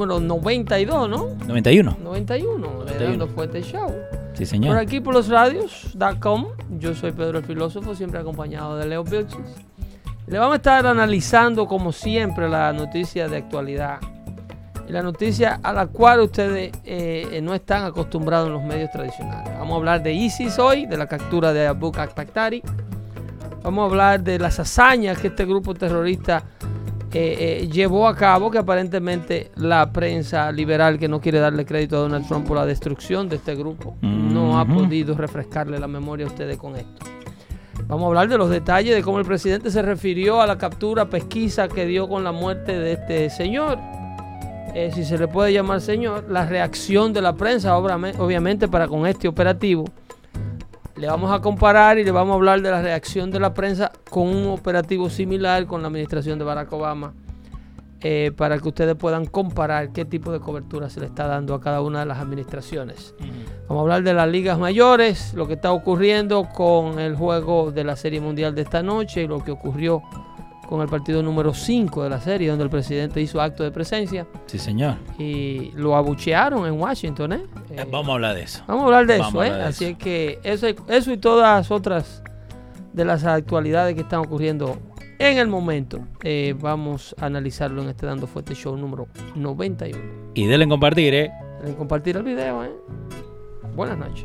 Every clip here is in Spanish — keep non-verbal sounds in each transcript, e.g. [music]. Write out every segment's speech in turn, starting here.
número 92, ¿no? 91. 91, de Dando Fuerte Show. Sí, señor. Por aquí por los radios.com, yo soy Pedro el Filósofo, siempre acompañado de Leo Vilches. Le vamos a estar analizando, como siempre, la noticia de actualidad. Y la noticia a la cual ustedes eh, no están acostumbrados en los medios tradicionales. Vamos a hablar de ISIS hoy, de la captura de Abu Bakhtari. Vamos a hablar de las hazañas que este grupo terrorista eh, eh, llevó a cabo, que aparentemente la prensa liberal que no quiere darle crédito a Donald Trump por la destrucción de este grupo no ha podido refrescarle la memoria a ustedes con esto. Vamos a hablar de los detalles de cómo el presidente se refirió a la captura, pesquisa que dio con la muerte de este señor. Eh, si se le puede llamar señor, la reacción de la prensa, obviamente, para con este operativo le vamos a comparar y le vamos a hablar de la reacción de la prensa con un operativo similar con la administración de Barack Obama. Eh, para que ustedes puedan comparar qué tipo de cobertura se le está dando a cada una de las administraciones. Vamos a hablar de las ligas mayores, lo que está ocurriendo con el juego de la Serie Mundial de esta noche y lo que ocurrió con el partido número 5 de la serie, donde el presidente hizo acto de presencia. Sí, señor. Y lo abuchearon en Washington, ¿eh? eh vamos a hablar de eso. Vamos a hablar de eso, ¿eh? Así es que eso, eso y todas otras de las actualidades que están ocurriendo en el momento, eh, vamos a analizarlo en este Dando Fuerte Show número 91. Y denle compartir, ¿eh? Denle compartir el video, ¿eh? Buenas noches.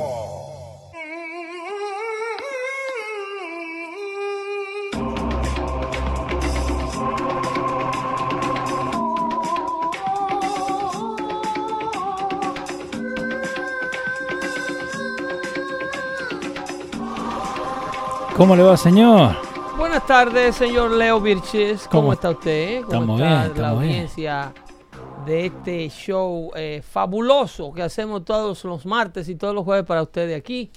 ¿Cómo le va, señor? Buenas tardes, señor Leo Virches. ¿Cómo, está usted? ¿Cómo estamos está bien, la audiencia de este show eh, fabuloso que hacemos todos los martes y todos los jueves para ustedes aquí?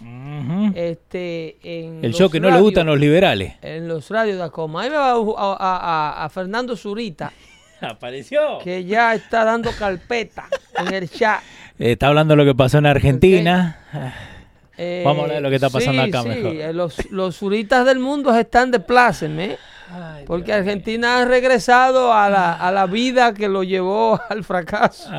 este, El show que no le gustan los liberales. En los radios de Acoma. Ahí me va a, Fernando Zurita. [laughs] Apareció. Que ya está dando carpeta en el chat. [laughs] Está hablando de lo que pasó en Argentina. Vamos a hablar de lo que está pasando acá sí. mejor. Eh, los, los suritas del mundo están de pláceme. Porque Argentina ha regresado a la, a la, vida que lo llevó [laughs] al fracaso.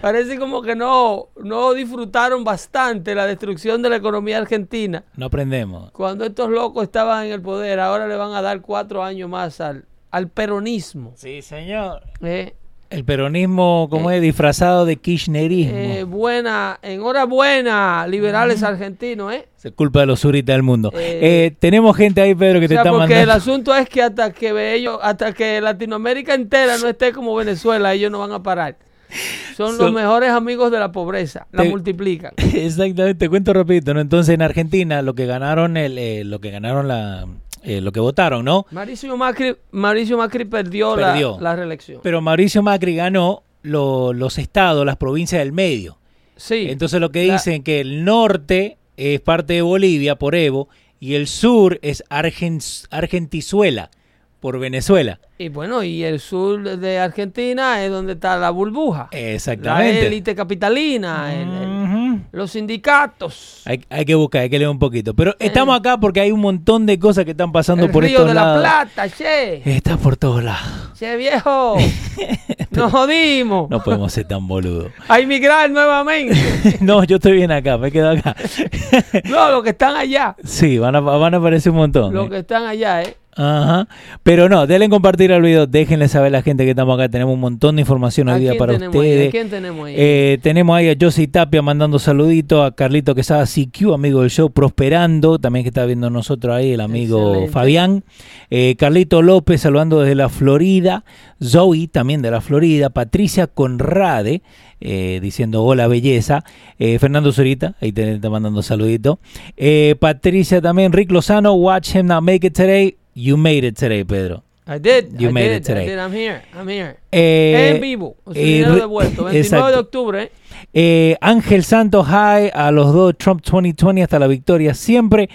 Parece como que no, no disfrutaron bastante la destrucción de la economía argentina. No aprendemos. Cuando estos locos estaban en el poder, ahora le van a dar cuatro años más al, al peronismo. Sí, señor. ¿Eh? El peronismo, como eh, es, disfrazado de kirchnerismo. Eh, buena, enhorabuena, liberales argentinos, ¿eh? Es culpa de los suritas del mundo. Eh, tenemos gente ahí, Pedro, que te está porque el asunto es que hasta que ellos, hasta que Latinoamérica entera no esté como Venezuela, ellos no van a parar. Son, los mejores amigos de la pobreza, la multiplican. [laughs] Exactamente, te cuento rapidito, ¿no? Entonces en Argentina lo que ganaron el, lo que ganaron la eh, lo que votaron, ¿no? Mauricio Macri, Mauricio Macri perdió, La, reelección. Pero Mauricio Macri ganó los estados, las provincias del medio. Sí. Entonces lo que dicen que el norte es parte de Bolivia por Evo y el sur es Argentizuela por Venezuela. Y bueno, y el sur de Argentina es donde está la burbuja. Exactamente. La élite capitalina. Los sindicatos. Hay, hay que buscar, hay que leer un poquito. Pero estamos acá porque hay un montón de cosas que están pasando Eh. El por río estos de la lados. Plata, che. Está por todos lados. Che, viejo. [laughs] Nos jodimos. No podemos ser tan boludos. A emigrar nuevamente. [laughs] no, yo estoy bien acá, me quedo acá. No, los que están allá. sí, van a, van a aparecer un montón. Los ¿eh? que están allá, ¿eh? Ajá. Pero no, denle en compartir el video, déjenle saber a la gente que estamos acá. Tenemos un montón de información ¿A hoy día para ahí? ustedes. ¿A quién tenemos ahí? Eh, tenemos ahí a Josie Tapia mandando saluditos, a Carlito Quesada CQ, amigo del show, prosperando, también que está viendo nosotros ahí, el amigo Excelente. Fabián. Eh, Carlito López saludando desde la Florida, Zoe también de la Florida, Patricia Conrade eh, diciendo hola belleza, Eh, Fernando Zurita, ahí te está mandando saludito. Eh, Patricia también, Rick Lozano, watch him not make it today, you made it today, Pedro. I did. You I made did, it today. I did. I'm here. I'm here. Eh, en vivo. O sea, eh, dinero re- devuelto. 29 de exacto. octubre. ¿eh? Eh, Ángel Santos High, a los dos Trump 2020 hasta la victoria siempre.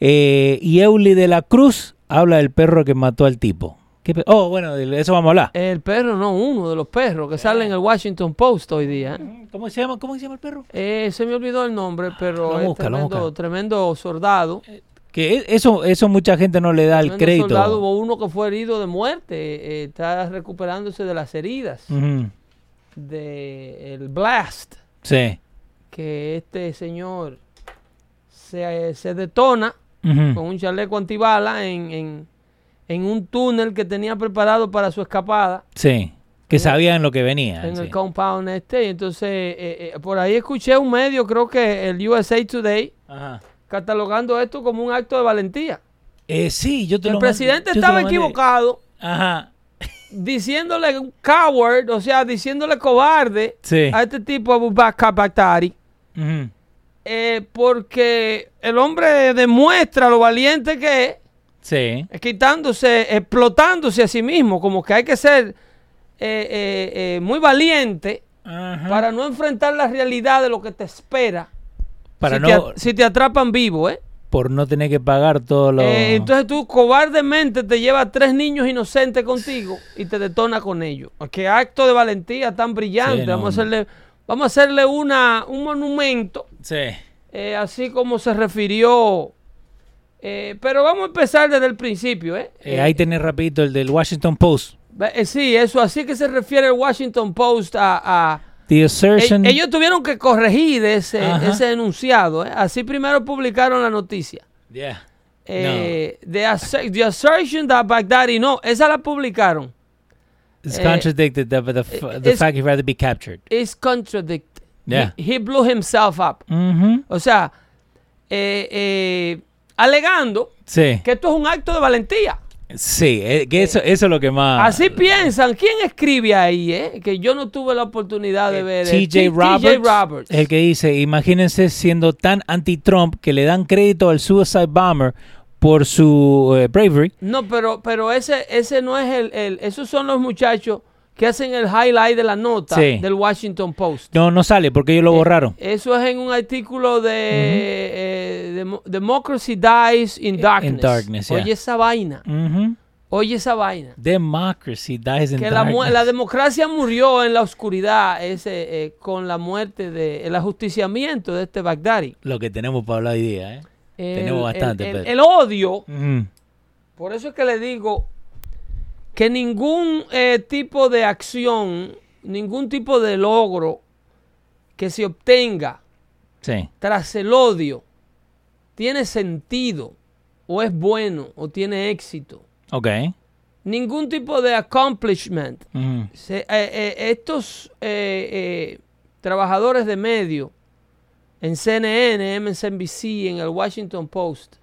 Eh, y Euli de la Cruz habla del perro que mató al tipo. ¿Qué pe- oh, bueno, de eso vamos a hablar. El perro, no, uno de los perros que sale en el Washington Post hoy día. ¿eh? ¿Cómo se llama? ¿Cómo se llama el perro? Eh, se me olvidó el nombre, pero Lo es busca, lo tremendo, busca. tremendo soldado. Que e- eso, eso mucha gente no le da el crédito. soldado, hubo uno que fue herido de muerte. eh, está recuperándose de las heridas Ujú, de el blast Sí. que este señor se, se detona con un chaleco antibala en, en, en un túnel que tenía preparado para su escapada Sí. Que sabían lo que venía. en sí. el compound este. Y entonces, eh, eh, por ahí escuché un medio, creo que el USA Today, Ajá. Catalogando esto como un acto de valentía. Eh, sí, yo te El lo presidente yo te lo estaba equivocado Ajá. diciéndole un coward, o sea, diciéndole cobarde Sí. a este tipo Abu Bakr eh, porque el hombre demuestra lo valiente que es, Sí. quitándose, explotándose a sí mismo, como que hay que ser eh, muy valiente Ajá. para no enfrentar la realidad de lo que te espera. Para si, no, te, si te atrapan vivo, ¿eh? por no tener que pagar todo lo... Eh, entonces tú cobardemente te llevas tres niños inocentes contigo y te detona con ellos. Qué acto de valentía tan brillante. Sí, no, vamos, a hacerle, vamos a hacerle una, un monumento, Sí. eh, así como se refirió. Eh, pero vamos a empezar desde el principio. ¿eh? Ahí tenés rapidito el del Washington Post. Sí, eso, así que se refiere el Washington Post a... a- The E- assertion... ellos tuvieron que corregir ese, Ajá. ese enunciado. ¿eh? Así primero publicaron la noticia. Yeah. Eh, the, asser- the assertion that Baghdadi, no, esa la publicaron. It's eh, contradicted the, the, the it's- fact he'd rather be captured. Is contradicted. Yeah. He, he blew himself up. Ujú. O sea, eh, eh, alegando Sí. que esto es un acto de valentía. Sí, eh, que eso, eso es lo que más... Así piensan. ¿Quién escribe ahí? Eh? Que yo no tuve la oportunidad de ver. eh, TJ T- Roberts, Roberts. el que dice, imagínense siendo tan anti-Trump que le dan crédito al suicide bomber por su eh, bravery. No, pero, pero ese, ese no es el, el- Esos son los muchachos que hacen el highlight de la nota Sí. del Washington Post. No, no sale porque ellos lo borraron. Eso es en un artículo de eh, Demo- Democracy Dies in Darkness. darkness, yeah. Oye esa vaina. Oye esa vaina. Democracy dies in Que la, darkness. la democracia murió en la oscuridad ese, eh, con la muerte de el ajusticiamiento de este Baghdadi. Lo que tenemos para hablar hoy día, ¿eh? El- Tenemos bastante, El, el- odio, por eso es que le digo que ningún eh, tipo de acción, ningún tipo de logro que se obtenga Sí. tras el odio tiene sentido o es bueno o tiene éxito. Ok. Ningún tipo de accomplishment. Se- eh, eh, estos trabajadores de medio en CNN, MSNBC, en el Washington Post,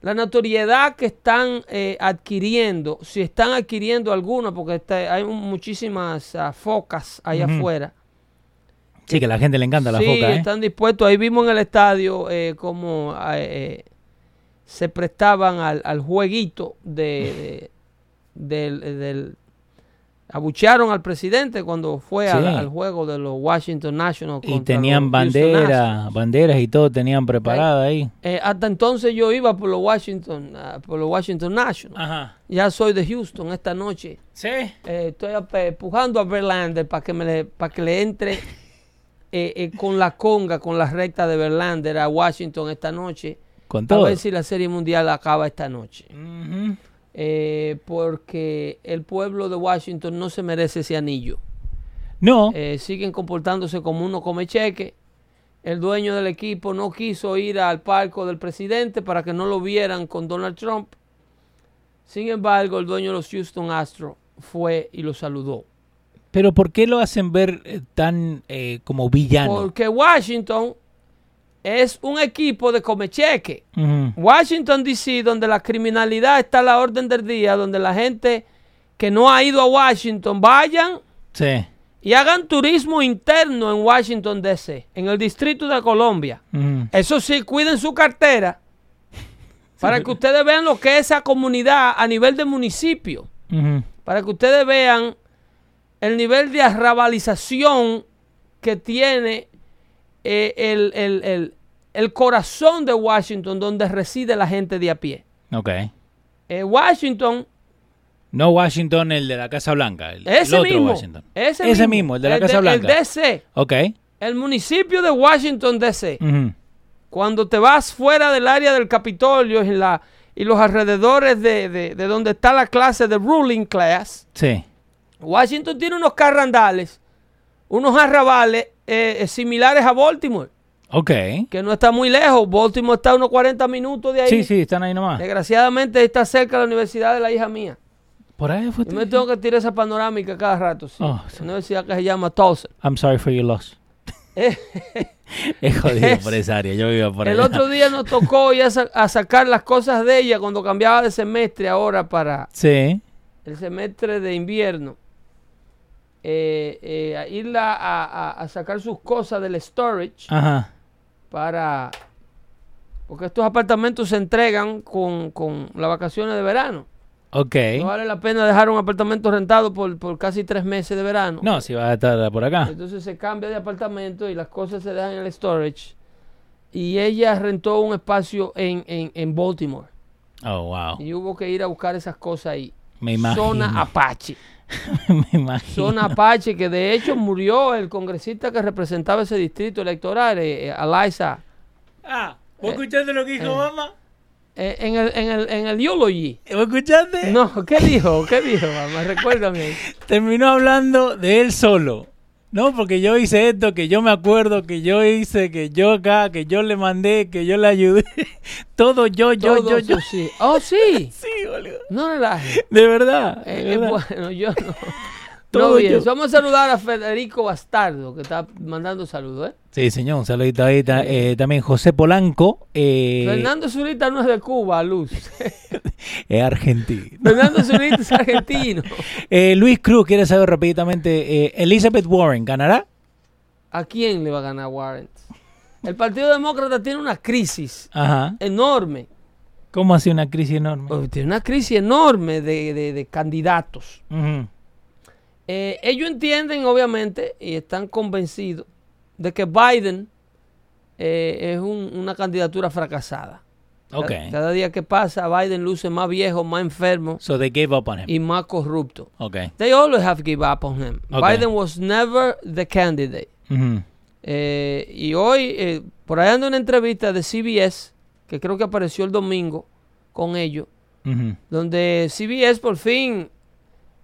la notoriedad que están eh, adquiriendo, si están adquiriendo alguna, porque está- hay muchísimas ah, focas allá afuera, Sí, que a la gente le encanta la sí, foca, ¿eh? están dispuestos. Ahí vimos en el estadio eh, cómo eh, eh, se prestaban al, al jueguito de, de- del, del- abuchearon al presidente cuando fue al, Sí. al juego de los Washington Nationals. Y tenían banderas, banderas y todo tenían preparada ahí. Eh, hasta entonces yo iba por los Washington, ah, por los Washington Nationals. Ajá. Ya soy de Houston esta noche. Sí. Eh, estoy empujando a Verlander para que me le, para que le entre [laughs] eh, eh, con la conga, con la recta de Verlander a Washington esta noche. Con A ver si la Serie Mundial acaba esta noche. Ujú. Eh, porque el pueblo de Washington no se merece ese anillo. No, Eh, siguen comportándose como uno come cheque. El dueño del equipo no quiso ir al palco del presidente para que no lo vieran con Donald Trump. Sin embargo, el dueño de los Houston Astros fue y lo saludó. pero ¿por qué lo hacen ver eh, tan eh, como villano? Porque Washington es un equipo de come cheque. Ujú. Washington DC, donde la criminalidad está a la orden del día, donde la gente que no ha ido a Washington vayan Sí. y hagan turismo interno en Washington DC, en el Distrito de Colombia. Eso sí, cuiden su cartera [laughs] para que ustedes vean lo que es esa comunidad a nivel de municipio, para que ustedes vean el nivel de arrabalización que tiene eh, el, el- el- el corazón de Washington, donde reside la gente de a pie. Ok. Eh, Washington, No Washington, el de la Casa Blanca. El, el ese otro mismo, Washington. ese, mismo, el de la Casa El Blanca. DC, Ok. el municipio de Washington DC. Cuando te vas fuera del área del Capitolio la, y los alrededores de, de- de donde está la clase de ruling class, Sí. Washington tiene unos carrandales, unos arrabales eh, eh, similares a Baltimore, Ok. que no está muy lejos. Baltimore está a unos 40 minutos de ahí. Sí, sí, están ahí nomás. Desgraciadamente está cerca de la universidad de la hija mía. Por ahí fue. Yo me tengo que tirar esa panorámica cada rato. Sí. Oh, sí. Una universidad que se llama Tulsa. I'm sorry for your loss. [laughs] es jodido por esa área. Yo vivo por El allá. otro día nos tocó ir a, sa- a sacar las cosas de ella cuando cambiaba de semestre ahora para Sí. el semestre de invierno. Eh, eh, a irla a, a- a sacar sus cosas del storage Ajá. Para... Porque estos apartamentos se entregan con, con las vacaciones de verano. Ok. No vale la pena dejar un apartamento rentado por, por casi tres meses de verano. No, si vas a estar por acá. Entonces se cambia de apartamento y las cosas se dejan en el storage. Y ella rentó un espacio en, en, en Baltimore. Oh, wow. Y hubo que ir a buscar esas cosas ahí. Me imagino. Zona Apache. [laughs] Me imagino. Zona Apache, que de hecho murió el congresista que representaba ese distrito electoral, eh, eh, Eliza. Ah, ¿vos escuchaste lo que dijo eh. mamá? Eh, en, el, en, el, en el eulogy. ¿Vos escuchaste? No, ¿qué dijo? ¿Qué dijo, mamá? Recuérdame. [laughs] Terminó hablando de él solo. No, porque yo hice esto, que yo me acuerdo, que yo hice, que yo acá, que yo le mandé, que yo le ayudé. [laughs] Todo yo, yo, Todo yo, yo. sí. Oh, sí. [laughs] Sí, boludo. No relaje. De verdad. Eh, de eh, verdad. bueno, yo no. Todo no bien. yo. Vamos a saludar a Federico Bastardo, que está mandando saludos, ¿eh? Sí, señor, un saludito ahí. ta- eh, también José Polanco, eh, Fernando Zurita no es de Cuba, Luz. [laughs] es argentino. Fernando Zurita es [laughs] argentino. Eh, Luis Cruz quiere saber rápidamente, eh, Elizabeth Warren, ¿ganará? ¿A quién le va a ganar Warren? El Partido Demócrata tiene una crisis Ajá. enorme. ¿Cómo hace una crisis enorme? Oh, Tiene una crisis enorme de, de- de candidatos. Ujú. Eh, ellos entienden, obviamente, y están convencidos de que Biden eh, es un- una candidatura fracasada. Ca- Ok. Cada día que pasa, Biden luce más viejo, más enfermo So they gave up on him. y más corrupto. Ok. They always have give up on him. Okay. Biden was never the candidate. Ujú. Eh, y hoy, eh, por ahí anda una entrevista de CBS, que creo que apareció el domingo con ellos, Ujú. donde CBS por fin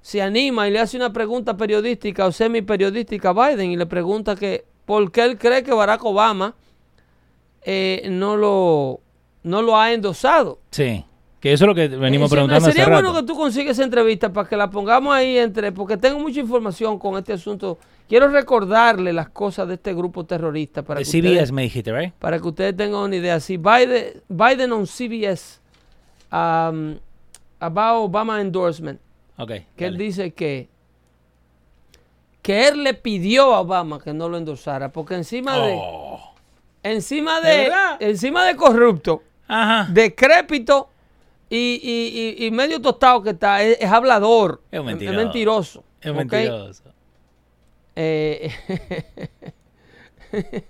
se anima y le hace una pregunta periodística o semi periodística a Biden y le pregunta que por qué él cree que Barack Obama eh, no lo no lo ha endosado. Sí. Que eso es lo que venimos Eh, se- preguntando Sería hace bueno rato. que tú consigues esa entrevista para que la pongamos ahí entre, porque tengo mucha información con este asunto. Quiero recordarle las cosas de este grupo terrorista para que CBS ustedes, me dijiste, ¿right? para que ustedes tengan una idea. Si Biden, Biden on CBS um, about Obama endorsement, Ok. que él dice que que él le pidió a Obama que no lo endosara, porque encima de Oh. encima ¿De encima de corrupto, Ajá. decrépito y, y- y- y medio tostado que está, es, es hablador, Es mentiroso. es mentiroso. Es ¿ok? mentiroso. Eh, [laughs]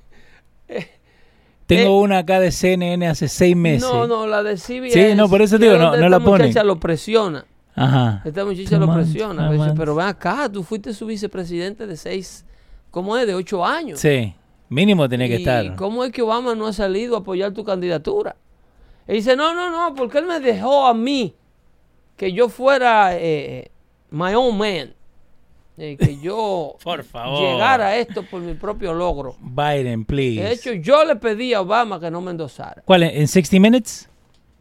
Tengo Eh, una acá de CNN hace seis meses. no, no, la de CBS. Sí, no, por eso digo, no- no la ponen. lo presiona. Ajá. Esta muchacha lo presiona. Dice, pero ven acá, tú fuiste su vicepresidente de seis, ¿cómo es? De ocho años. Sí. Mínimo tiene que ¿Y estar. ¿Cómo es que Obama no ha salido a apoyar tu candidatura? Y dice, no, no, no, porque él me dejó a mí que yo fuera eh, my own man. eh, que [laughs] yo Por favor. llegara a esto por mi propio logro. Biden, please. De hecho, yo le pedí a Obama que no me endosara. ¿Cuál? ¿En 60 Minutes?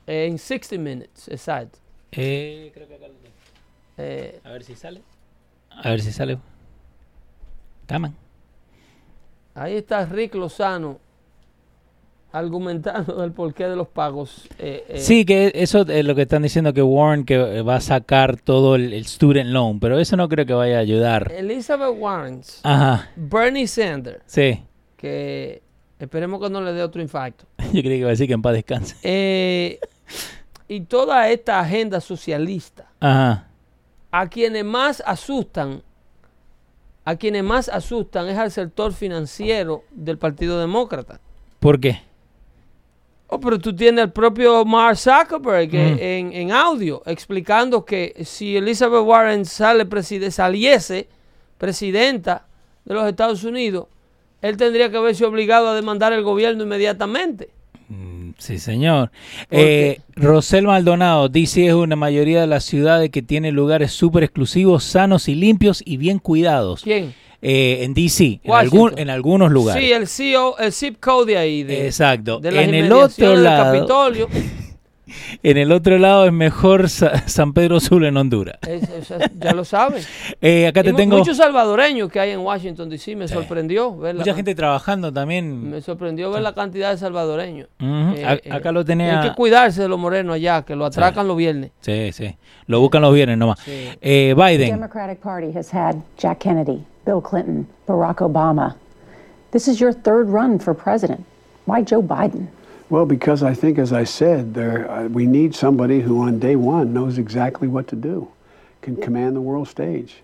Eh, en 60 minutes, exacto. Eh, creo que acá lo tengo. Eh, A ver si sale. A ver si sale. On. ahí está Rick Lozano argumentando del porqué de los pagos. eh, eh, Sí, que eso es lo que están diciendo que Warren que va a sacar todo el, el student loan, pero eso no creo que vaya a ayudar. Elizabeth Warren, Ajá, Bernie Sanders, sí. que esperemos que no le dé otro infarto. [laughs] Yo creí que iba a decir que en paz descanse. Eh, [laughs] y toda esta agenda socialista, Ajá. a quienes más asustan, a quienes más asustan es al sector financiero del Partido Demócrata. ¿Por qué? Oh, pero tú tienes al propio Mark Zuckerberg Mm. en, en audio explicando que si Elizabeth Warren sale preside- saliese presidenta de los Estados Unidos, él tendría que verse obligado a demandar al gobierno inmediatamente. Mm, Sí, señor. Eh, Rosel Maldonado, DC es una mayoría de las ciudades que tiene lugares súper exclusivos, sanos y limpios y bien cuidados. ¿Quién? Eh, en DC, en, algún- en algunos lugares. Sí, el CEO, el zip code de ahí. De, Exacto. de En el otro del lado- Capitolio. En el otro lado es mejor Sa- San Pedro Sula en Honduras. Es- es- ya lo saben. [laughs] Eh, acá Y te mu- tengo Muchos salvadoreños que hay en Washington, D.C. Me sorprendió ver la, mucha gente trabajando también. me sorprendió ver la cantidad de salvadoreños. Eh, A- eh, acá lo tenía. Hay que cuidarse de los morenos allá, que lo atracan los viernes. Sí, sí. Lo buscan los viernes nomás. Sí. Eh, Biden. Democratic Party has had Jack Kennedy, Bill Clinton, Barack Obama. This is your third run for president. Why Joe Biden? Well, because I think, as I said, there uh, we need somebody who, on day one, knows exactly what to do, can command the world stage.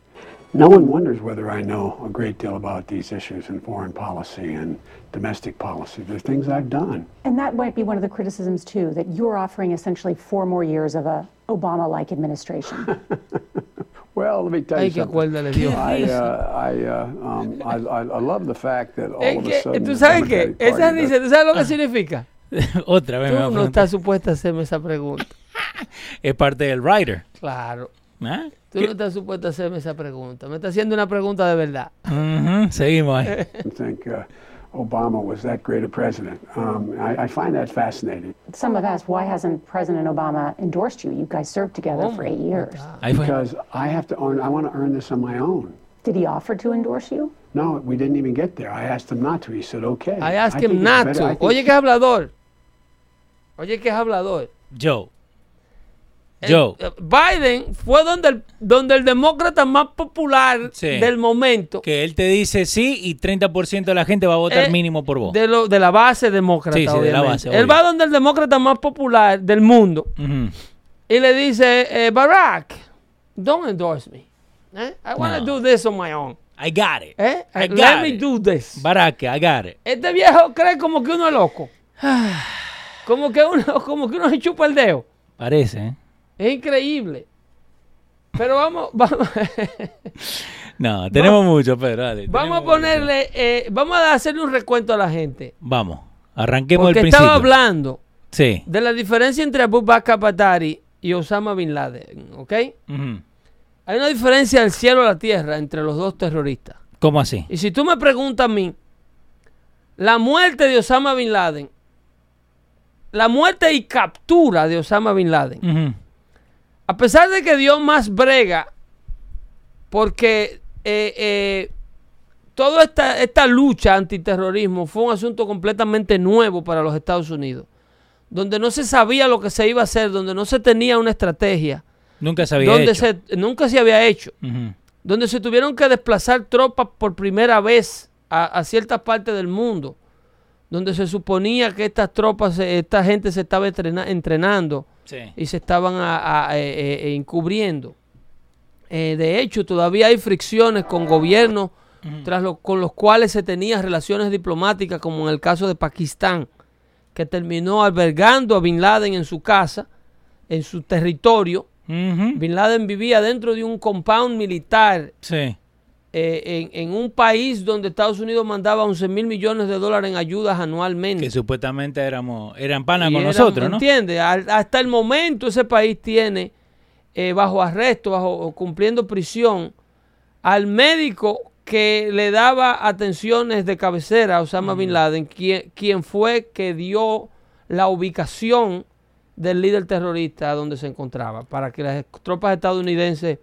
No one wonders whether I know a great deal about these issues in foreign policy and domestic policy. They're things I've done. And that might be one of the criticisms, too, that you're offering essentially four more years of a Obama like administration. [laughs] Well, let me tell you something. cuerda le dio. I, uh, I, uh, um, I, I, I love the fact that all of a que, sudden ¿Tú the sabes qué? Democratic Esa Party risa, does- ¿tú sabes lo que significa? [laughs] Otra vez me va a Tú no estás supuesta a hacerme esa pregunta. [laughs] Es parte del writer. Claro. ¿Ah? Tú no estás supuesta a hacerme esa pregunta. Me estás haciendo una pregunta de verdad. Ujú, Seguimos ahí. [laughs] I think uh, Obama was that great a president. Um, I, I find that fascinating Some have asked, why hasn't President Obama endorsed you? You guys served together for eight years. Because I have to earn. I want to earn this on my own. Did he offer to endorse you? No, we didn't even get there. I asked him not to. He said, okay. I asked think him not better- I to. Oye, que hablador. Oye, que es hablador. Joe. Eh, Joe. eh, Biden fue donde el, donde el demócrata más popular Sí. del momento. Que él te dice sí y 30% de la gente va a votar eh, mínimo por vos. De, lo, de la base demócrata, Sí, sí, de la base, Él va donde el demócrata más popular del mundo y le dice, eh, Barack, don't endorse me. Eh, I want to No. do this on my own. I got it. I Let got me it. do this. Barack, I got it. Este viejo cree como que uno es loco. [sighs] [sighs] Como que uno, [laughs] como que uno se chupa el dedo. Parece, ¿eh? Es increíble. Pero vamos, [laughs] vamos, No, tenemos mucho, Pedro. dale, vamos a ponerle, eh, vamos a hacerle un recuento a la gente. Vamos, arranquemos Porque el principio. estaba hablando Sí. de la diferencia entre Abu Bakr Batari y Osama Bin Laden, ¿ok? Hay una diferencia del cielo a la tierra entre los dos terroristas. ¿Cómo así? Y si tú me preguntas a mí, la muerte de Osama Bin Laden, la muerte y captura de Osama Bin Laden, a pesar de que dio más brega, porque eh, eh, toda esta, esta lucha antiterrorismo fue un asunto completamente nuevo para los Estados Unidos, donde no se sabía lo que se iba a hacer, donde no se tenía una estrategia, Nunca se había donde hecho. se, nunca se había hecho, donde se tuvieron que desplazar tropas por primera vez a, a ciertas partes del mundo, donde se suponía que estas tropas, eh, esta gente se estaba entrena- entrenando Sí. y se estaban a- a- eh, eh, encubriendo. Eh, de hecho, todavía hay fricciones con gobiernos tras lo- con los cuales se tenían relaciones diplomáticas, como en el caso de Pakistán, que terminó albergando a Bin Laden en su casa, en su territorio. Bin Laden vivía dentro de un compound militar Sí. Eh, en, en un país donde Estados Unidos mandaba 11 mil millones de dólares en ayudas anualmente. Que supuestamente éramos, eran panas con nosotros, ¿no? ¿Entiendes? Hasta el momento ese país tiene eh, bajo arresto, bajo cumpliendo prisión, al médico que le daba atenciones de cabecera a Osama Bin Laden, quien, quien fue que dio la ubicación del líder terrorista donde se encontraba, para que las tropas estadounidenses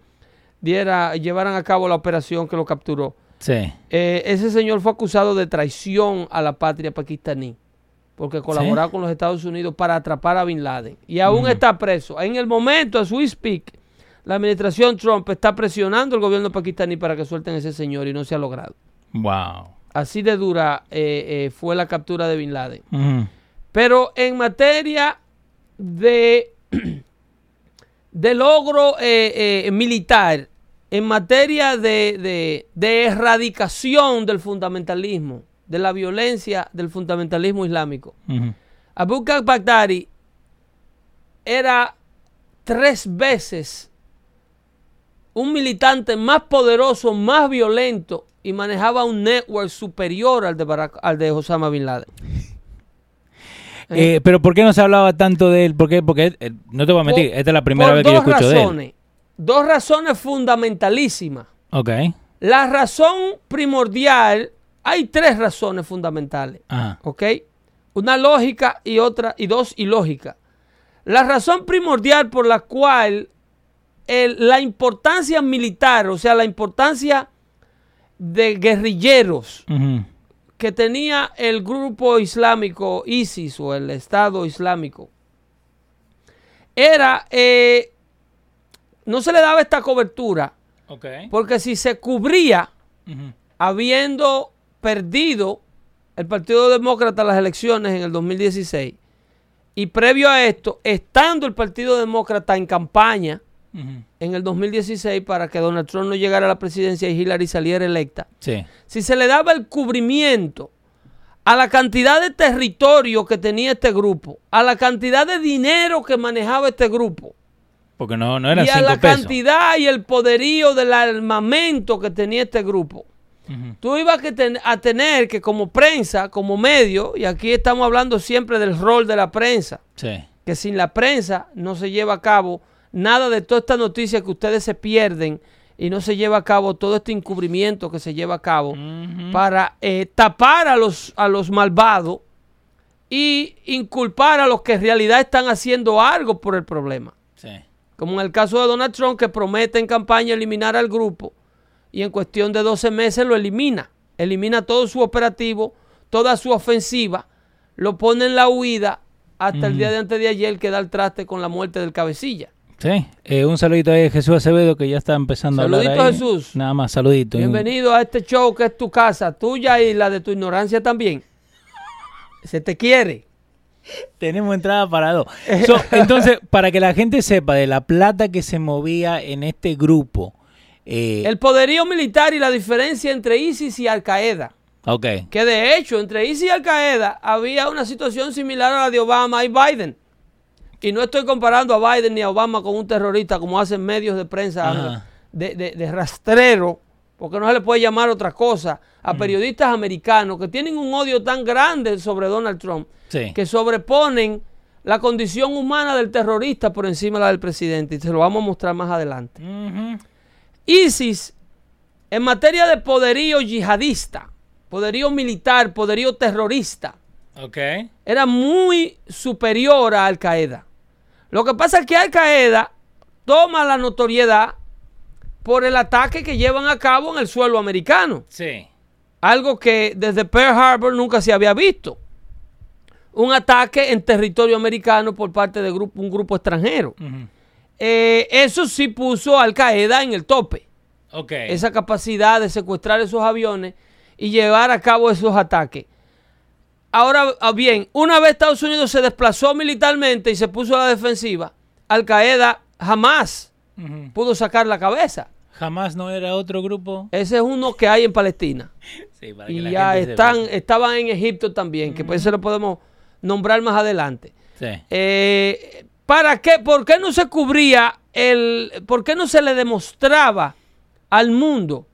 diera, llevaran a cabo la operación que lo capturó. Sí. Eh, ese señor fue acusado de traición a la patria pakistaní porque colaboraba con los Estados Unidos para atrapar a Bin Laden y aún está preso. En el momento, as we speak, la administración Trump está presionando al gobierno pakistaní para que suelten a ese señor y no se ha logrado. Wow. Así de dura eh, eh, fue la captura de Bin Laden. Pero en materia de, [clears throat] de logro eh, militar, en materia de, de- de erradicación del fundamentalismo, de la violencia del fundamentalismo islámico. Abu Bakr Baghdadi era tres veces un militante más poderoso, más violento y manejaba un network superior al de, Barack- al de Osama Bin Laden. Eh, pero ¿por qué no se hablaba tanto de él? ¿Por qué? Porque eh, no te voy a mentir, Por- esta es la primera vez que yo escucho de él. Dos razones fundamentalísimas. Ok. La razón primordial, hay tres razones fundamentales, Ajá. ¿ok? Una lógica y otra, y dos ilógicas. La razón primordial por la cual el- la importancia militar, o sea, la importancia de guerrilleros que tenía el grupo islámico ISIS o el Estado Islámico era, eh, no se le daba esta cobertura porque si se cubría habiendo perdido el Partido Demócrata las elecciones en el 2016 y previo a esto, estando el Partido Demócrata en campaña en el 2016 para que Donald Trump no llegara a la presidencia y Hillary saliera electa, Sí. si se le daba el cubrimiento a la cantidad de territorio que tenía este grupo, a la cantidad de dinero que manejaba este grupo, Porque no, no eran y a cinco la pesos. cantidad y el poderío del armamento que tenía este grupo, tú ibas que ten- a tener que como prensa, como medio, y aquí estamos hablando siempre del rol de la prensa, Sí. que sin la prensa no se lleva a cabo nada de toda esta noticia que ustedes se pierden y no se lleva a cabo todo este encubrimiento que se lleva a cabo para eh, tapar a los, a los malvados y inculpar a los que en realidad están haciendo algo por el problema. Como en el caso de Donald Trump, que promete en campaña eliminar al grupo y en cuestión de 12 meses lo elimina. Elimina todo su operativo, toda su ofensiva, lo pone en la huida hasta el día de antes de ayer que da el traste con la muerte del cabecilla. Sí. Eh, un saludito ahí a Jesús Acevedo que ya está empezando Saludito, a hablar ahí. Jesús. Nada más, saludito. Bienvenido a este show que es tu casa, tuya y la de tu ignorancia también. Se te quiere. [laughs] Tenemos entrada para dos. So, entonces, para que la gente sepa de la plata que se movía en este grupo. eh, El poderío militar y la diferencia entre ISIS y Al Qaeda. ok. Que de hecho, entre ISIS y Al Qaeda había una situación similar a la de Obama y Biden. Y no estoy comparando a Biden ni a Obama con un terrorista como hacen medios de prensa de, de- de rastrero, porque no se le puede llamar otra cosa, a periodistas americanos que tienen un odio tan grande sobre Donald Trump Sí. que sobreponen la condición humana del terrorista por encima de la del presidente. Y se lo vamos a mostrar más adelante. ISIS, en materia de poderío yihadista, poderío militar, poderío terrorista, era muy superior a Al Qaeda. Lo que pasa es que Al Qaeda toma la notoriedad por el ataque que llevan a cabo en el suelo americano. Sí. Algo que desde Pearl Harbor nunca se había visto. Un ataque en territorio americano por parte de grupo- un grupo extranjero. Eh, eso sí puso a Al Qaeda en el tope. Esa capacidad de secuestrar esos aviones y llevar a cabo esos ataques. Ahora ah, bien, una vez Estados Unidos se desplazó militarmente y se puso a la defensiva, Al Qaeda jamás pudo sacar la cabeza. Jamás no era otro grupo. Ese es uno que hay en Palestina. [laughs] Sí, para que Y la ya gente están, sepa. estaban en Egipto también, que pues se lo podemos nombrar más adelante. Sí. Eh, ¿Para qué? ¿Por qué no se cubría el, por qué no se le demostraba al mundo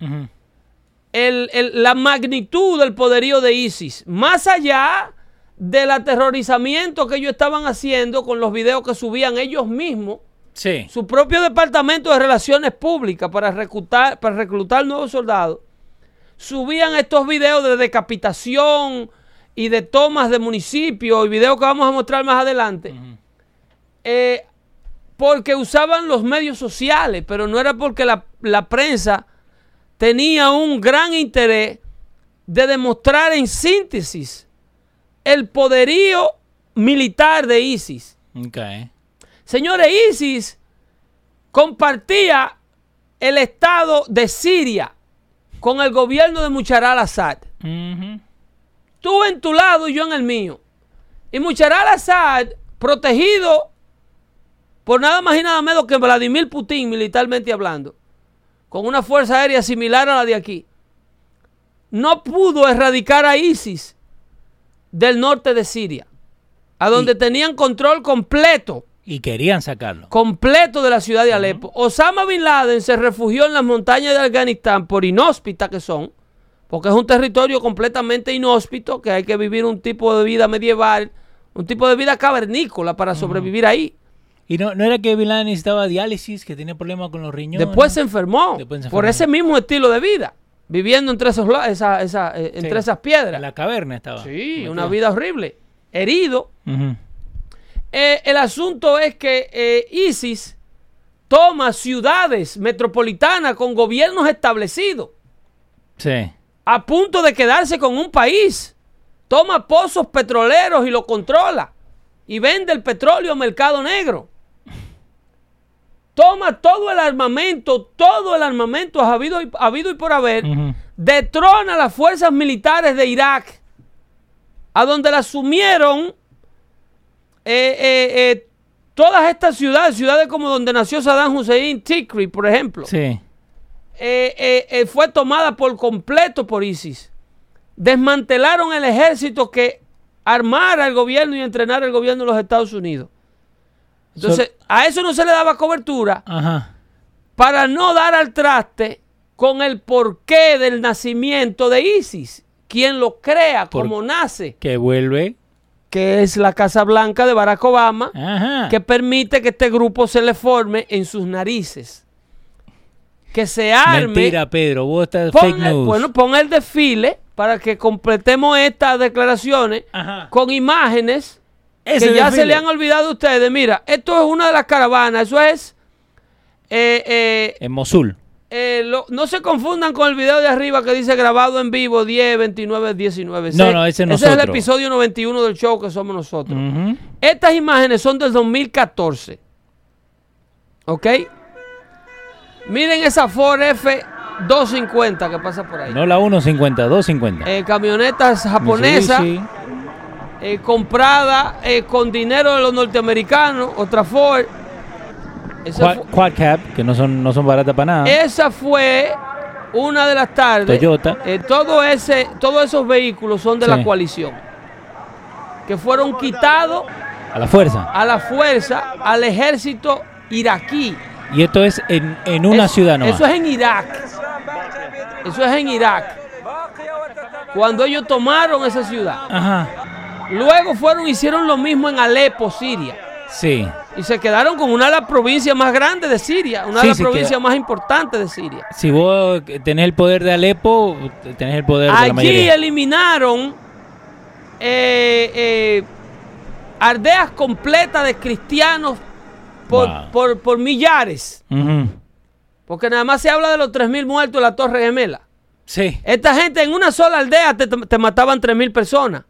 el- la magnitud del poderío de ISIS, más allá del aterrorizamiento que ellos estaban haciendo con los videos que subían ellos mismos, Sí. su propio departamento de relaciones públicas para reclutar, para reclutar nuevos soldados, subían estos videos de decapitación y de tomas de municipios y videos que vamos a mostrar más adelante, eh, porque usaban los medios sociales, pero no era porque la, la prensa tenía un gran interés de demostrar en síntesis el poderío militar de ISIS. Señores, ISIS compartía el estado de Siria con el gobierno de Muchar al-Assad. Tú en tu lado y yo en el mío. Y Muchar al-Assad, protegido por nada más y nada menos que Vladimir Putin, militarmente hablando, con una fuerza aérea similar a la de aquí, no pudo erradicar a ISIS del norte de Siria, a donde tenían control completo Y querían sacarlo. completo de la ciudad de Alepo. Osama Bin Laden se refugió en las montañas de Afganistán por inhóspita que son, porque es un territorio completamente inhóspito, que hay que vivir un tipo de vida medieval, un tipo de vida cavernícola para sobrevivir ahí. Y no, no era que Bin Laden necesitaba diálisis, que tenía problemas con los riñones. Después se enfermó Después se por enfermó. ese mismo estilo de vida, viviendo entre, esos, la- esa- esa- eh, entre esas piedras. En la caverna estaba. Sí, una vida horrible. Herido, Ujú. Eh, el asunto es que eh, ISIS toma ciudades metropolitanas con gobiernos establecidos Sí. a punto de quedarse con un país. Toma pozos petroleros y lo controla. Y vende el petróleo a mercado negro. Toma todo el armamento, todo el armamento habido y, habido y por haber. Ujú. Detrona las fuerzas militares de Irak. A donde la sumieron eh, eh, eh, todas estas ciudades, ciudades como donde nació Saddam Hussein, Tikrit, por ejemplo Sí. fue tomada por completo por ISIS. Desmantelaron el ejército que armara el gobierno y entrenara el gobierno de los Estados Unidos. Entonces, a eso no se le daba cobertura Ajá. para no dar al traste con el porqué del nacimiento de ISIS. Quien lo crea, Por- cómo nace, Que vuelve. Que es la Casa Blanca de Barack Obama, Ajá. que permite que este grupo se le forme en sus narices. Que se arme. Mentira, Pedro. Vos estás fake news. bueno, pon el desfile para que completemos estas declaraciones Ajá. con imágenes Ese que ya desfile. se le han olvidado a ustedes. Mira, esto es una de las caravanas. Eso es. eh, eh, En Mosul. Eh, lo- no se confundan con el video de arriba que dice grabado en vivo 10, 29, 19. No, no, ese es Ese es el episodio 91 del show que somos nosotros. Ujú. Estas imágenes son del 2014. ¿Ok? Miren esa Ford F250 que pasa por ahí. No la 1.50, 2.50. Eh, camionetas japonesas eh, comprada eh, con dinero de los norteamericanos, otra Ford. Quad, cab, que no son, no son baratas para nada. esa fue una de las tardes. Toyota. Eh, todo ese, todos esos vehículos son de Sí. la coalición. Que fueron quitados A la fuerza. a la fuerza al ejército iraquí. Y esto es en, en una ciudad nomás. Eso es en Irak. Eso es en Irak. Cuando ellos tomaron esa ciudad. Ajá. Luego fueron, hicieron lo mismo en Alepo, Siria. Sí. Y se quedaron con una de las provincias más grandes de Siria, una Sí, de las provincias queda- más importantes de Siria. Si vos tenés el poder de Alepo, tenés el poder de la Allí mayoría. eliminaron eh, eh, aldeas completas de cristianos por, Wow. por, por millares. Porque nada más se habla de los 3.000 muertos en la Torre Gemela. Sí. Esta gente en una sola aldea te, te mataban 3.000 personas.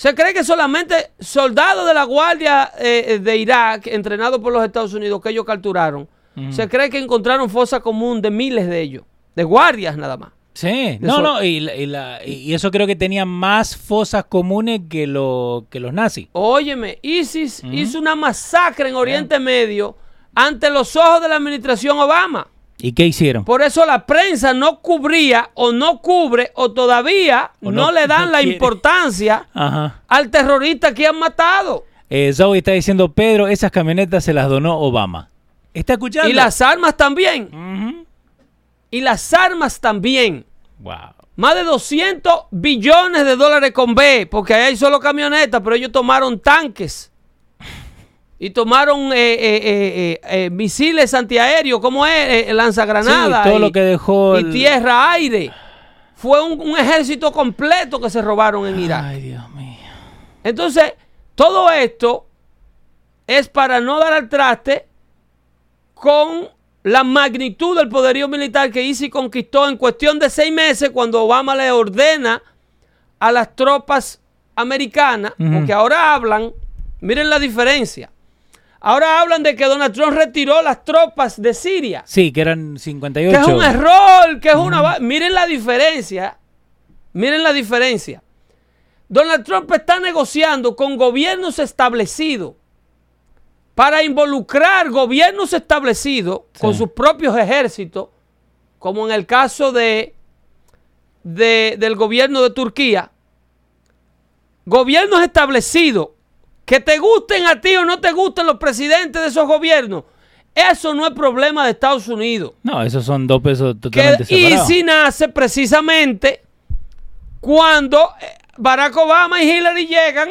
Se cree que solamente soldados de la Guardia eh, de Irak, entrenados por los Estados Unidos, que ellos capturaron, se cree que encontraron fosa común de miles de ellos, de guardias nada más. Sí. No, Eso- no. Y, y la- y eso creo que tenía más fosas comunes que, lo, que los nazis. Óyeme, ISIS hizo una masacre en Oriente Medio ante los ojos de la administración Obama. ¿Y qué hicieron? Por eso la prensa no cubría o no cubre o todavía O no, no- le dan no la quiere. importancia Ajá. al terrorista que han matado. Eh, Zoe está diciendo, Pedro, esas camionetas se las donó Obama. ¿Está escuchando? Y las armas también. Y las armas también. Wow. Más de 200 billones de dólares con B, porque ahí hay solo camionetas, pero ellos tomaron tanques. Y tomaron eh, eh, eh, misiles antiaéreos, como es? Lanzagranadas. Sí, todo y- lo que dejó Y el- tierra, aire. Fue un, un ejército completo que se robaron en Irak. Ay, Dios mío. Entonces, todo esto es para no dar al traste con la magnitud del poderío militar que ISIS conquistó en cuestión de seis meses cuando Obama le ordena a las tropas americanas, Ujú. porque ahora hablan, miren la diferencia, ahora hablan de que Donald Trump retiró las tropas de Siria, Sí, que eran 58. que es un error, que es una... Miren la diferencia, miren la diferencia. Donald Trump está negociando con gobiernos establecidos para involucrar gobiernos establecidos con sus propios ejércitos, como en el caso de, de- del gobierno de Turquía. Gobiernos establecidos que te gusten a ti o no te gusten los presidentes de esos gobiernos. Eso no es problema de Estados Unidos. No, esos son dos pesos Que totalmente separados. Easy nace precisamente cuando eh, Barack Obama y Hillary llegan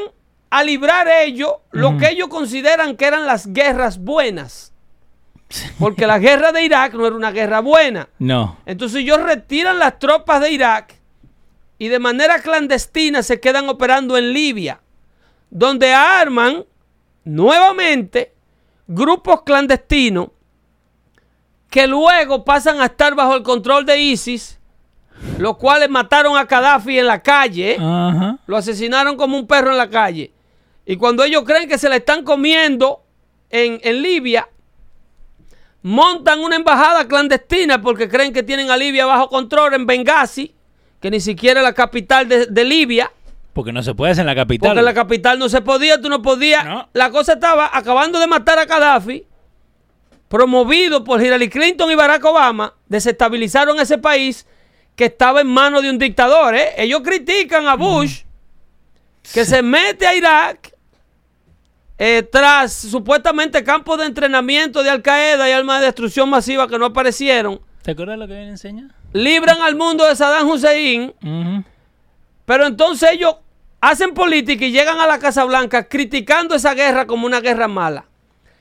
a librar ellos lo que ellos consideran que eran las guerras buenas. Porque la guerra de Irak no era una guerra buena. No. Entonces ellos retiran las tropas de Irak y de manera clandestina se quedan operando en Libia, donde arman nuevamente grupos clandestinos que luego pasan a estar bajo el control de ISIS, los cuales mataron a Gaddafi en la calle, lo asesinaron como un perro en la calle. Y cuando ellos creen que se la están comiendo en, en Libia, montan una embajada clandestina porque creen que tienen a Libia bajo control en Benghazi, que ni siquiera es la capital de, de Libia, Porque no se puede hacer en la capital. porque en la capital no se podía, tú no podías. No. La cosa estaba acabando de matar a Gaddafi, promovido por Hillary Clinton y Barack Obama, desestabilizaron ese país que estaba en manos de un dictador. ¿eh? Ellos critican a Bush, que se mete a Irak eh, tras supuestamente campos de entrenamiento de Al Qaeda y armas de destrucción masiva que no aparecieron. ¿Te acuerdas lo que viene a enseñar? Libran al mundo de Saddam Hussein. Pero entonces ellos hacen política y llegan a la Casa Blanca criticando esa guerra como una guerra mala.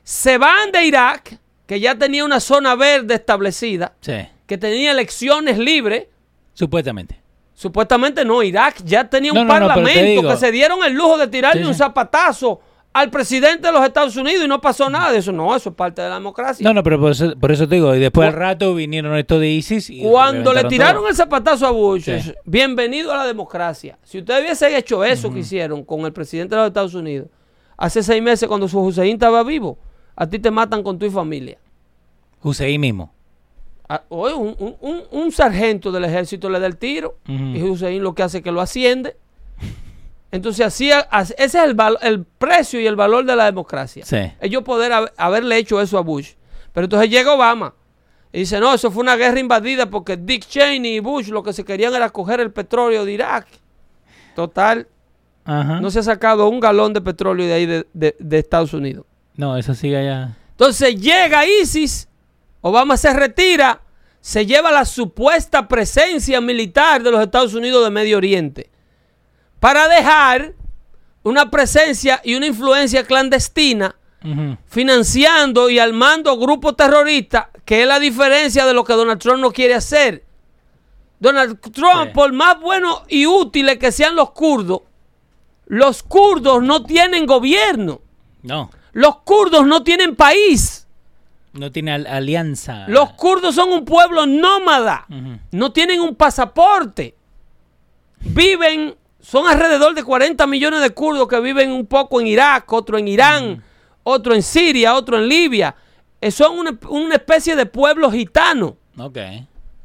Se van de Irak, que ya tenía una zona verde establecida, Sí. que tenía elecciones libres. Supuestamente. Supuestamente no, Irak ya tenía un No, no, parlamento digo- que se dieron el lujo de tirarle Sí, sí. un zapatazo al presidente de los Estados Unidos y no pasó nada de eso. No, eso es parte de la democracia. No, no, pero por eso, por eso te digo. Y después al rato vinieron estos de ISIS. Y Cuando le tiraron todo. el zapatazo a Bush, Sí. bienvenido a la democracia. Si ustedes hubiesen hecho eso que hicieron con el presidente de los Estados Unidos hace seis meses cuando su Hussein estaba vivo, a ti te matan con tu familia. Hussein mismo. A- Oye, un, un- un- un sargento del ejército le da el tiro y Hussein lo que hace es que lo asciende. Entonces, así, así- ese es el, el precio y el valor de la democracia. Sí. Ellos poder hab- haberle hecho eso a Bush. Pero entonces llega Obama y dice, no, eso fue una guerra invadida porque Dick Cheney y Bush lo que se querían era coger el petróleo de Irak. Total, Ajá. no se ha sacado un galón de petróleo de ahí de, de- de Estados Unidos. No, eso sigue allá. Entonces llega ISIS, Obama se retira, se lleva la supuesta presencia militar de los Estados Unidos de Medio Oriente para dejar una presencia y una influencia clandestina financiando y armando grupos terroristas, que es la diferencia de lo que Donald Trump no quiere hacer. Donald Trump, Sí. por más buenos y útiles que sean los kurdos, los kurdos no tienen gobierno. No. Los kurdos no tienen país. No tiene al- alianza. Los kurdos son un pueblo nómada. No tienen un pasaporte. Viven, son alrededor de 40 millones de kurdos que viven un poco en Irak, otro en Irán, otro en Siria, otro en Libia. Eh, son una, una especie de pueblo gitano. Ok.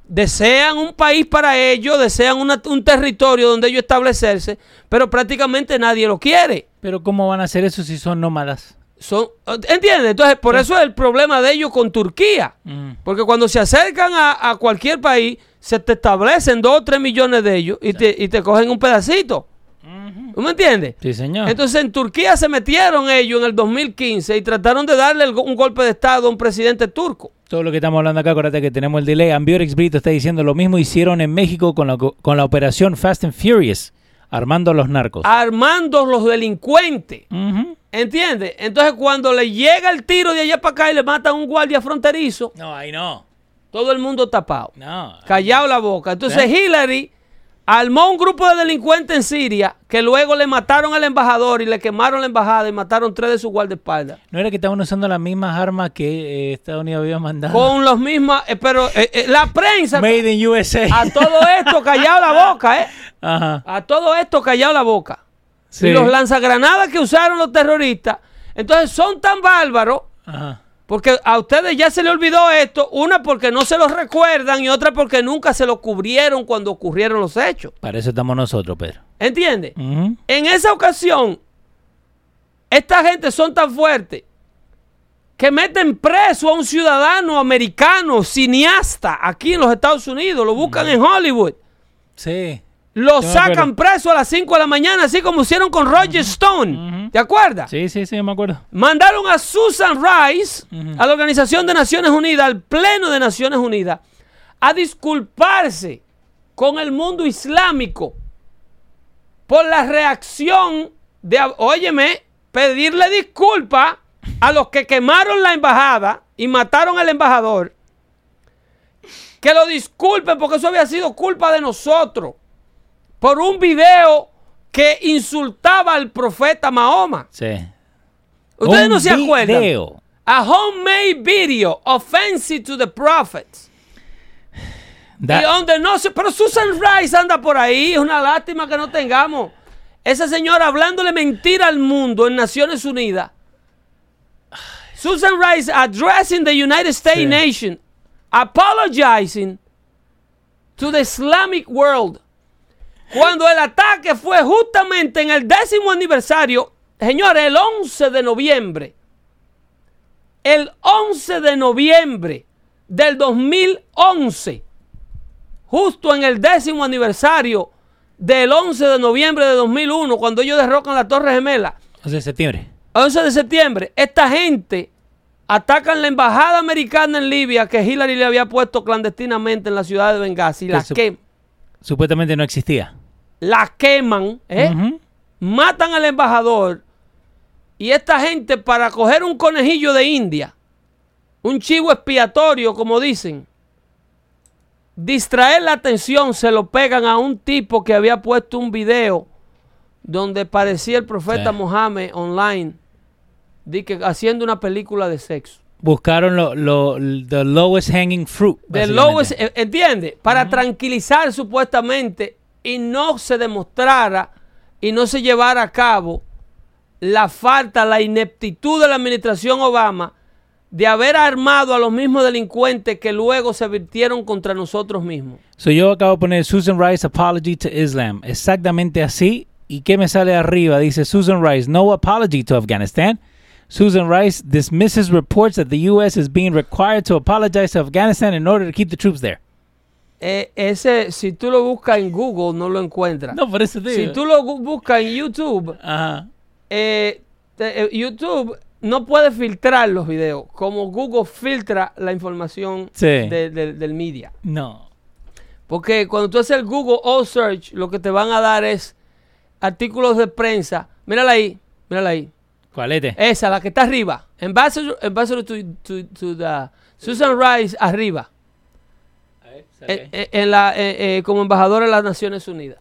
Desean un país para ellos, desean una- un territorio donde ellos establecerse, pero prácticamente nadie lo quiere. Pero ¿cómo van a hacer eso si son nómadas? Son, ¿Entiendes? Entonces, por eso es el problema de ellos con Turquía. Ujú. Porque cuando se acercan a, a cualquier país, se te establecen dos o tres millones de ellos y, te, y te cogen un pedacito. ¿Tú me entiendes? Sí, señor. Entonces en Turquía se metieron ellos en el 2015 y trataron de darle el- un golpe de Estado a un presidente turco. Todo lo que estamos hablando acá, acuérdate que tenemos el delay. Ambiorix Brito está diciendo lo mismo hicieron en México con la, con la operación Fast and Furious, armando los narcos. Armando los delincuentes. Ujú. ¿Entiendes? Entonces cuando le llega el tiro de allá para acá y le matan a un guardia fronterizo, No, ahí no. todo el mundo tapado. No. Callado la boca. Entonces Hillary armó un grupo de delincuentes en Siria que luego le mataron al embajador y le quemaron la embajada y mataron tres de sus guardaespaldas. No era que estaban usando las mismas armas que eh, Estados Unidos había mandado. Con los mismos, eh, pero eh, la prensa Made in USA. a todo esto callado la boca, ¿eh? Ajá. A todo esto callado la boca. Sí. Y los lanzagranadas que usaron los terroristas, entonces son tan bárbaros, Ajá. Porque a ustedes ya se les olvidó esto, una porque no se los recuerdan y otra porque nunca se lo cubrieron cuando ocurrieron los hechos. Para eso estamos nosotros, Pedro. ¿Entiendes? Ujú. En esa ocasión, esta gente son tan fuertes que meten preso a un ciudadano americano, cineasta, aquí en los Estados Unidos, lo buscan en Hollywood. Sí. Lo Yo sacan preso a las 5 de la mañana, así como hicieron con Roger Stone. ¿Te acuerdas? Sí, sí, sí, me acuerdo. Mandaron a Susan Rice, a la Organización de Naciones Unidas, al Pleno de Naciones Unidas, a disculparse con el mundo islámico por la reacción de, óyeme, pedirle disculpas a los que quemaron la embajada y mataron al embajador. Que lo disculpen porque eso había sido culpa de nosotros. Por un video que insultaba al profeta Mahoma. Sí. Ustedes Un no se acuerdan. video. A homemade video offensive to the y donde no se. Pero Susan Rice anda por ahí. Es una lástima que no tengamos. Esa señora hablándole mentira al mundo en Naciones Unidas. Susan Rice addressing the United States Sí. nation, apologizing to the Islamic world. Cuando el ataque fue justamente en el décimo aniversario, señores, el 11 de noviembre. El 11 de noviembre del 2011 justo en el décimo aniversario del 11 de noviembre de 2001, cuando ellos derrocan la Torre Gemela, 11 de septiembre. 11 de septiembre, esta gente atacan la embajada americana en Libia que Hillary le había puesto clandestinamente en la ciudad de Benghazi, la, que, Supuestamente no existía. La queman, ¿eh? Matan al embajador y esta gente para coger un conejillo de India, un chivo expiatorio, como dicen, distraer la atención, se lo pegan a un tipo que había puesto un video donde parecía el profeta Sí. Mohammed online, di que haciendo una película de sexo. Buscaron lo, lo, the lowest hanging fruit. Básicamente. lowest, eh, ¿entiende? Para tranquilizar supuestamente y no se demostrara y no se llevara a cabo la falta, la ineptitud de la administración Obama de haber armado a los mismos delincuentes que luego se virtieron contra nosotros mismos. So yo acabo de poner Susan Rice apology to Islam. Exactamente así. ¿Y qué me sale arriba? Dice Susan Rice, no apology to Afghanistan. Susan Rice dismisses reports that the U.S. is being required to apologize to Afghanistan in order to keep the troops there. Eh, ese, si tú lo buscas en Google, no lo encuentras. No, por eso te si digo. tú lo buscas en YouTube, Ajá. eh, te- eh, YouTube no puede filtrar los videos como Google filtra la información Sí. de- de- del media. No. Porque cuando tú haces el Google All Search, lo que te van a dar es artículos de prensa. Mírala ahí, mírala ahí. ¿Cuál es este? Esa, la que está arriba. Ambassador, ambassador to, to- to the Susan Rice arriba. Eh, eh, en la, eh, eh, como embajadora de las Naciones Unidas.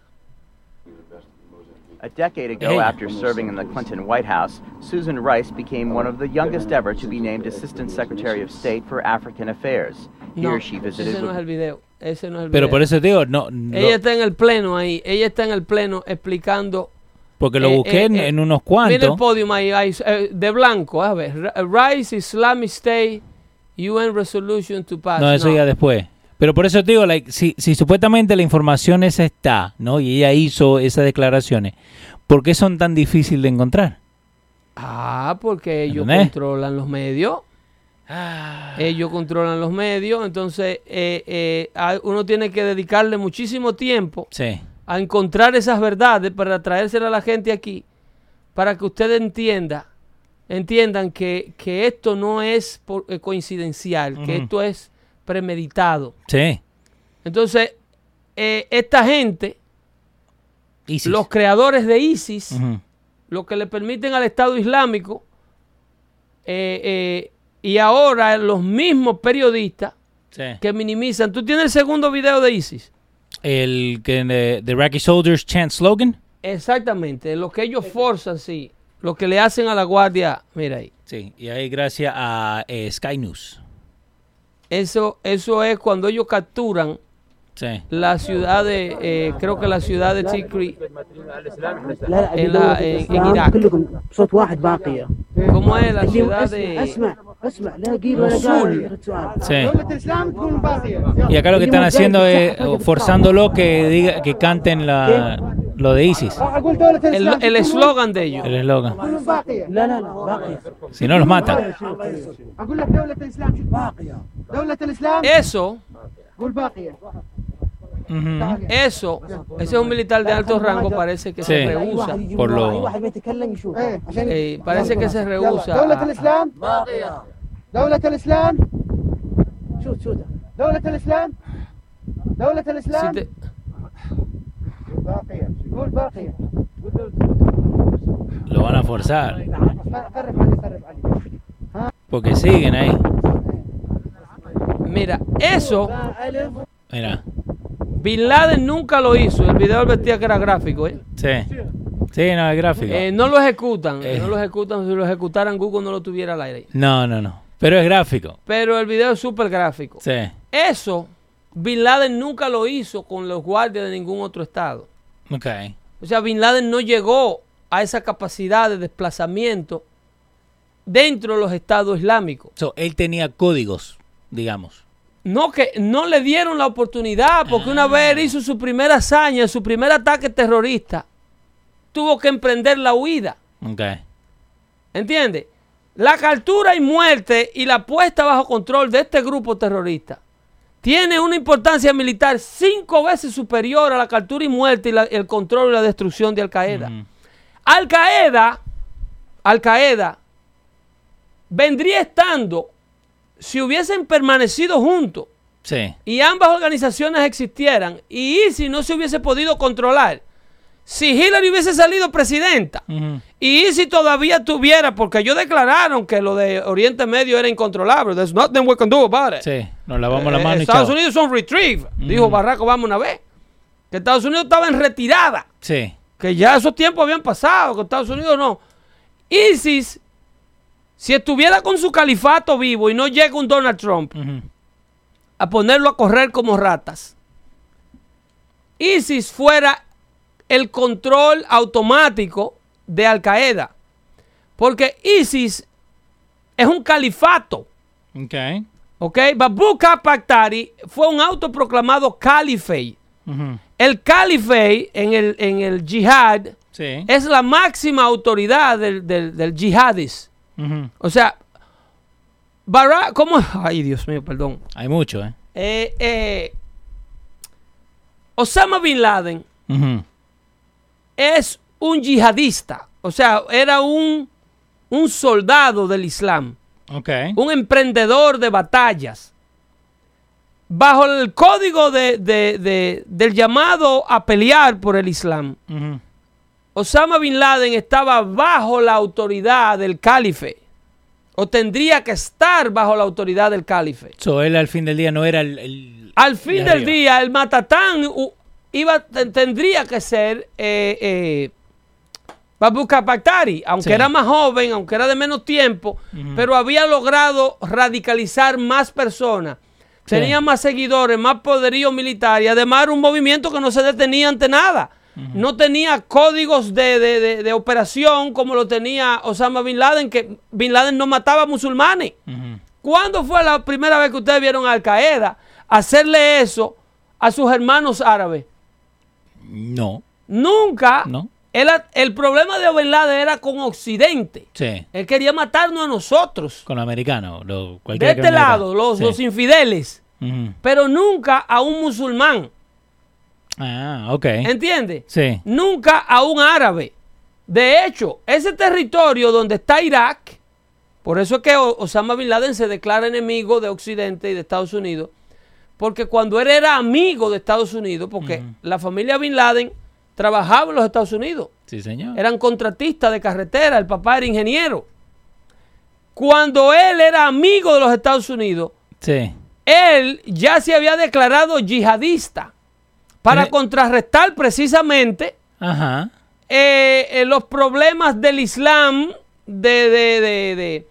A decade ago, after serving in the Clinton White House, Susan Rice became one of the youngest ever to be named Assistant Secretary of State for African Affairs. No, Here she visited ese no es el video. Ese no es el Pero video. por eso te digo, no. no, Ella está en el pleno ahí. Ella está en el pleno explicando. porque lo eh, busqué eh, en, eh, en unos Mira el cuantos. podio ahí, ahí, de blanco. A ver. Rice Islamic State UN Resolution to Pass. No, eso ya después. Pero por eso te digo, like, si, si supuestamente la información esa está, ¿no? Y ella hizo esas declaraciones, ¿por qué son tan difíciles de encontrar? Ah, porque ellos ¿Entendés? controlan los medios. Ellos controlan los medios. Entonces, eh, eh, uno tiene que dedicarle muchísimo tiempo Sí. a encontrar esas verdades para traérselas a la gente aquí, para que usted entienda, entiendan que, que esto no es por- eh, coincidencial, que esto es premeditado. Sí. Entonces, eh, esta gente, ISIS. los creadores de ISIS, lo que le permiten al Estado Islámico, eh, eh, y ahora los mismos periodistas Sí. que minimizan. ¿Tú tienes el segundo video de ISIS? El que eh, the Iraqi soldiers chant slogan. Exactamente, lo que ellos forzan, sí. Lo que le hacen a la guardia, mira ahí. Sí, y ahí gracias a eh, Sky News. Eso, eso es cuando ellos capturan la ciudad de, eh, creo que la ciudad de Tikri en, la, en, Irak. ¿Cómo es la ciudad de...? Sí. Y acá lo que están haciendo es forzándolo que diga, que canten la, lo de ISIS. El eslogan de ellos. Si no los matan. Eso eso, ese es un militar de alto rango, eh, parece que se rehúsa. Por lo... Parece que se rehúsa. Si te... Lo van a forzar. Porque siguen ahí. Mira, eso. Mira. Bin Laden nunca lo hizo. El video advertía que era gráfico, ¿eh? Sí. Sí, no, es gráfico. Eh, no lo ejecutan, Eh. no lo ejecutan. Si lo ejecutaran, Google no lo tuviera al aire. No, no, no. Pero es gráfico. Pero el video es súper gráfico. Sí. Eso, Bin Laden nunca lo hizo con los guardias de ningún otro estado. Ok. O sea, Bin Laden no llegó a esa capacidad de desplazamiento dentro de los estados islámicos. So, él tenía códigos, digamos. No que no le dieron la oportunidad porque una vez él hizo su primera hazaña, su primer ataque terrorista, tuvo que emprender la huida. Ok. ¿Entiendes? La captura y muerte y la puesta bajo control de este grupo terrorista tiene una importancia militar cinco veces superior a la captura y muerte y la- el control y la destrucción de Al Qaeda. Al Qaeda, Al Qaeda vendría estando si hubiesen permanecido juntos Sí. y ambas organizaciones existieran y ISIS no se hubiese podido controlar. Si Hillary hubiese salido presidenta y ISIS todavía tuviera, porque ellos declararon que lo de Oriente Medio era incontrolable. There's nothing we can do about it. Sí. Nos lavamos la Eh, mano y Estados. Unidos son retrieve, dijo Barack Obama una vez. Que Estados Unidos estaba en retirada, Sí. que ya esos tiempos habían pasado, que Estados Unidos no. ISIS, si estuviera con su califato vivo y no llega un Donald Trump a ponerlo a correr como ratas, ISIS fuera el control automático de Al Qaeda. Porque ISIS es un califato. Ok. ¿Ok? Babuka Pakhtari fue un autoproclamado calife. El calife en el, en el jihad Sí. es la máxima autoridad del, del, del jihadis. O sea, Barack, ¿cómo? [laughs] Ay, Dios mío, perdón. Hay mucho, ¿eh? Eh, eh, Osama Bin Laden es un yihadista. O sea, era un, un soldado del Islam. Un emprendedor de batallas, bajo el código de- de- de- del llamado a pelear por el Islam. Osama Bin Laden estaba bajo la autoridad del calife, o tendría que estar bajo la autoridad del calife. So, él al fin del día no era el... el- Al fin de del día, el matatán iba, te- tendría que ser eh, eh, aunque Sí. era más joven, aunque era de menos tiempo, pero había logrado radicalizar más personas. Sí. Tenía más seguidores, más poderío militar y además era un movimiento que no se detenía ante nada. No tenía códigos de, de- de- de operación como lo tenía Osama Bin Laden, que Bin Laden no mataba musulmanes. ¿Cuándo fue la primera vez que ustedes vieron a Al Qaeda hacerle eso a sus hermanos árabes? No. Nunca. No. Él- el problema de Bin Laden era con Occidente. Sí. Él quería matarnos a nosotros. Con los americanos. Lo, De este lado, los, Sí. los infieles. Ujú. Pero nunca a un musulmán. Ah, ok. ¿Entiendes? Sí. Nunca a un árabe. De hecho, ese territorio donde está Irak, por eso es que Osama Bin Laden se declara enemigo de Occidente y de Estados Unidos, porque cuando él era amigo de Estados Unidos, porque la familia Bin Laden trabajaba en los Estados Unidos, Sí, señor. eran contratistas de carretera, el papá era ingeniero. Cuando él era amigo de los Estados Unidos, Sí. él ya se había declarado yihadista para contrarrestar precisamente Ajá. eh, eh, los problemas del Islam de, de, de, de-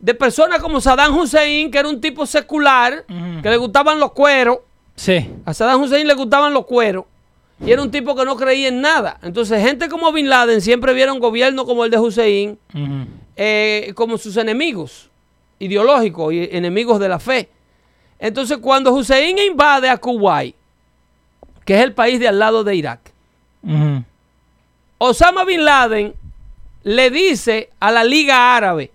de personas como Saddam Hussein, que era un tipo secular, que le gustaban los cueros. Sí. A Saddam Hussein le gustaban los cueros. Y era un tipo que no creía en nada. Entonces, gente como Bin Laden siempre vieron gobierno como el de Hussein eh, como sus enemigos ideológicos y enemigos de la fe. Entonces, cuando Hussein invade a Kuwait, que es el país de al lado de Irak. Osama Bin Laden le dice a la Liga Árabe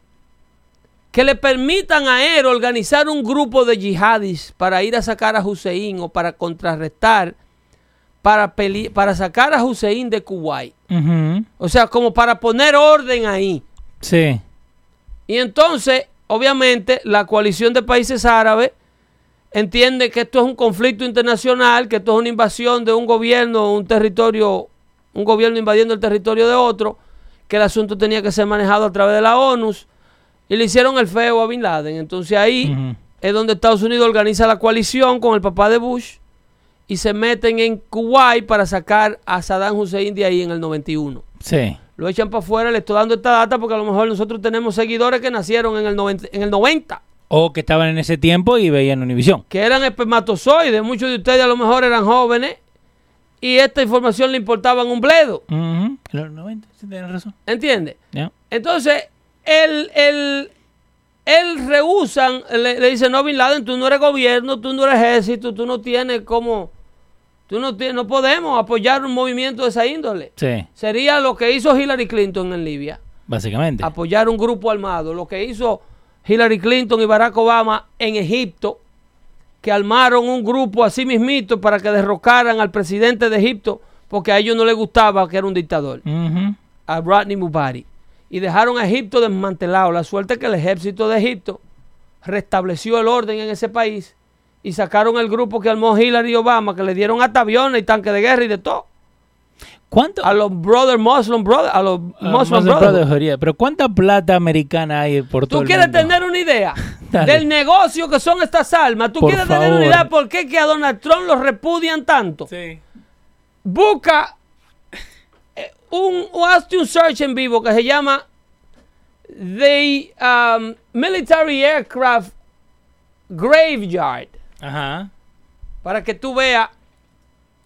que le permitan a él organizar un grupo de yihadis para ir a sacar a Hussein o para contrarrestar, para, peli- para sacar a Hussein de Kuwait. O sea, como para poner orden ahí. Sí. Y entonces, obviamente, la coalición de países árabes entiende que esto es un conflicto internacional, que esto es una invasión de un gobierno, un territorio, un gobierno invadiendo el territorio de otro, que el asunto tenía que ser manejado a través de la ONU, y le hicieron el feo a Bin Laden. Entonces ahí es donde Estados Unidos organiza la coalición con el papá de Bush y se meten en Kuwait para sacar a Saddam Hussein de ahí en el 91 Sí. lo echan para afuera, le estoy dando esta data porque a lo mejor nosotros tenemos seguidores que nacieron en el 90, en el 90 O que estaban en ese tiempo y veían Univisión. que eran espermatozoides, muchos de ustedes a lo mejor eran jóvenes y esta información le importaba en un bledo. En los 90, sí, tienes razón. ¿entiendes? Entonces, él, él, él rehusan, le, le dice, no, Bin Laden, tú no eres gobierno, tú no eres ejército, tú no tienes como, tú no, tienes, no podemos apoyar un movimiento de esa índole. Sí, Sería lo que hizo Hillary Clinton en Libia. básicamente. apoyar un grupo armado. Lo que hizo Hillary Clinton y Barack Obama en Egipto, que armaron un grupo así mismito para que derrocaran al presidente de Egipto, porque a ellos no les gustaba que era un dictador, a Rodney Mubarak. Y dejaron a Egipto desmantelado. La suerte es que el ejército de Egipto restableció el orden en ese país y sacaron el grupo que armó Hillary y Obama, que le dieron hasta aviones y tanques de guerra y de todo. ¿Cuánto? A los Brother Muslim Brothers, a los Ah, Muslim Muslim Brothers. Yeah. Pero ¿cuánta plata americana hay por todo ¿Tú el quieres mundo? tener una idea [laughs] del negocio que son estas armas? ¿Tú Por quieres tener una idea por qué que a Donald Trump los repudian tanto? Sí. Busca eh, un, o hazte un search en vivo que se llama The um, Military Aircraft Graveyard Ajá. para que tú veas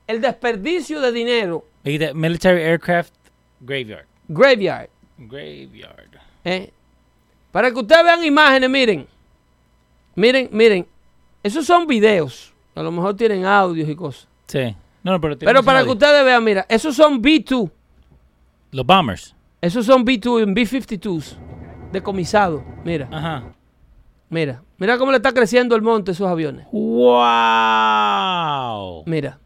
el desperdicio de dinero. Dijiste Military Aircraft Graveyard. Graveyard. Graveyard. ¿eh? Para que ustedes vean imágenes, miren. Miren, miren. Esos son videos. A lo mejor tienen audios y cosas. Sí. No, no, pero, Pero para audio. que ustedes vean, mira, esos son B2. Los bombers. Esos son B2 en B-52s. Decomisados. Mira, Ajá. mira. Mira cómo le está creciendo el monte a esos aviones. ¡Wow! Mira.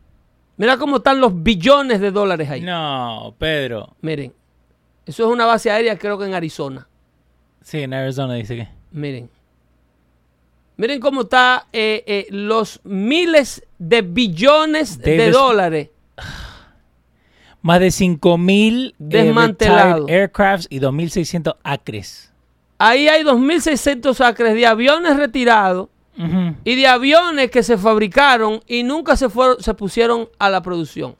Mira cómo están los billones de dólares ahí. No, Pedro. Miren. Eso es una base aérea, creo que en Arizona. Sí, en Arizona dice que. Miren. Miren cómo está eh, eh, los miles de billones de dólares. [sighs] Más de 5.000 Desmantelado. retired aircrafts y 2.600 acres. Ahí hay 2.600 acres de aviones retirados Y de aviones que se fabricaron y nunca se, fueron, se pusieron a la producción.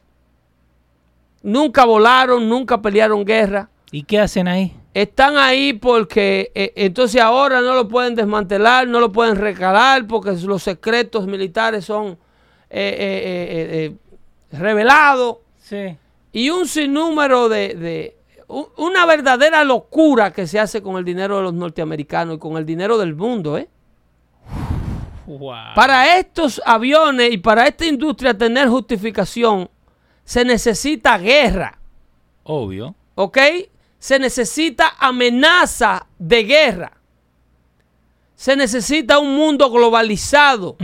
Nunca volaron, nunca pelearon guerra. ¿Y qué hacen ahí? Están ahí porque eh, entonces ahora no lo pueden desmantelar, no lo pueden recalar porque los secretos militares son eh, eh, revelados. Sí. Y un sinnúmero de, de- una verdadera locura que se hace con el dinero de los norteamericanos y con el dinero del mundo, ¿eh? Wow. Para estos aviones y para esta industria tener justificación, se necesita guerra, Obvio. ¿ok? Se necesita amenaza de guerra. Se necesita un mundo globalizado.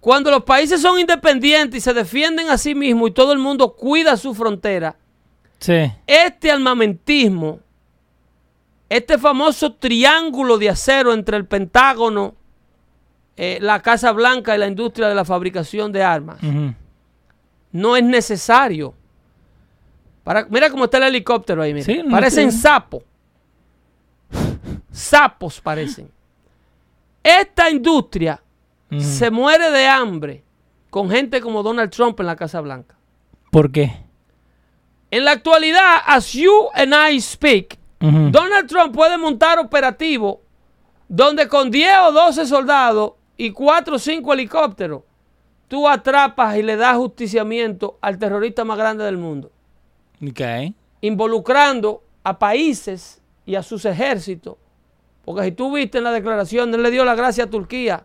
Cuando los países son independientes y se defienden a sí mismos y todo el mundo cuida su frontera, Sí. este armamentismo, este famoso triángulo de acero entre el Pentágono, eh, la Casa Blanca y la industria de la fabricación de armas, no es necesario. Para, mira cómo está el helicóptero ahí, mira. Sí, no parecen sapos. [laughs] Sapos parecen. Esta industria se muere de hambre con gente como Donald Trump en la Casa Blanca. ¿Por qué? En la actualidad, as you and I speak. Donald Trump puede montar operativo donde con 10 o 12 soldados y 4 o 5 helicópteros, tú atrapas y le das justiciamiento al terrorista más grande del mundo, Ok. involucrando a países y a sus ejércitos. Porque si tú viste en la declaración, él le dio la gracia a Turquía,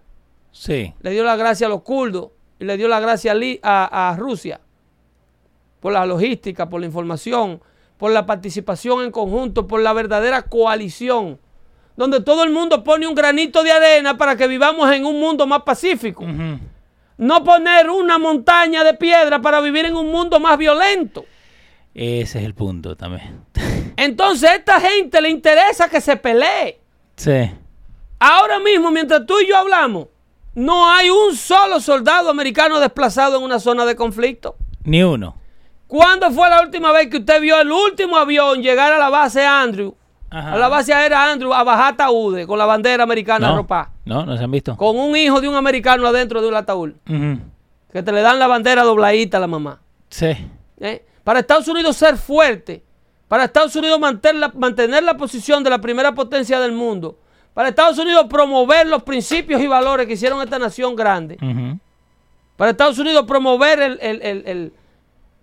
Sí. le dio la gracia a los kurdos y le dio la gracia a- a Rusia por la logística, por la información, por la participación en conjunto, por la verdadera coalición, donde todo el mundo pone un granito de arena para que vivamos en un mundo más pacífico. No poner una montaña de piedra para vivir en un mundo más violento. Ese es el punto también. [laughs] Entonces a esta gente le interesa que se pelee. Sí. Ahora mismo, mientras tú y yo hablamos, no hay un solo soldado americano desplazado en una zona de conflicto. Ni uno. ¿Cuándo fue la última vez que usted vio el último avión llegar a la base Andrew, Ajá. a la base aérea Andrew, a bajar ataúdes con la bandera americana No. arropada? No, no se han visto. Con un hijo de un americano adentro de un ataúd. Que te le dan la bandera dobladita a la mamá. Sí. ¿eh? Para Estados Unidos ser fuerte, para Estados Unidos mantener la, mantener la posición de la primera potencia del mundo, para Estados Unidos promover los principios y valores que hicieron esta nación grande, para Estados Unidos promover el, el- el- el-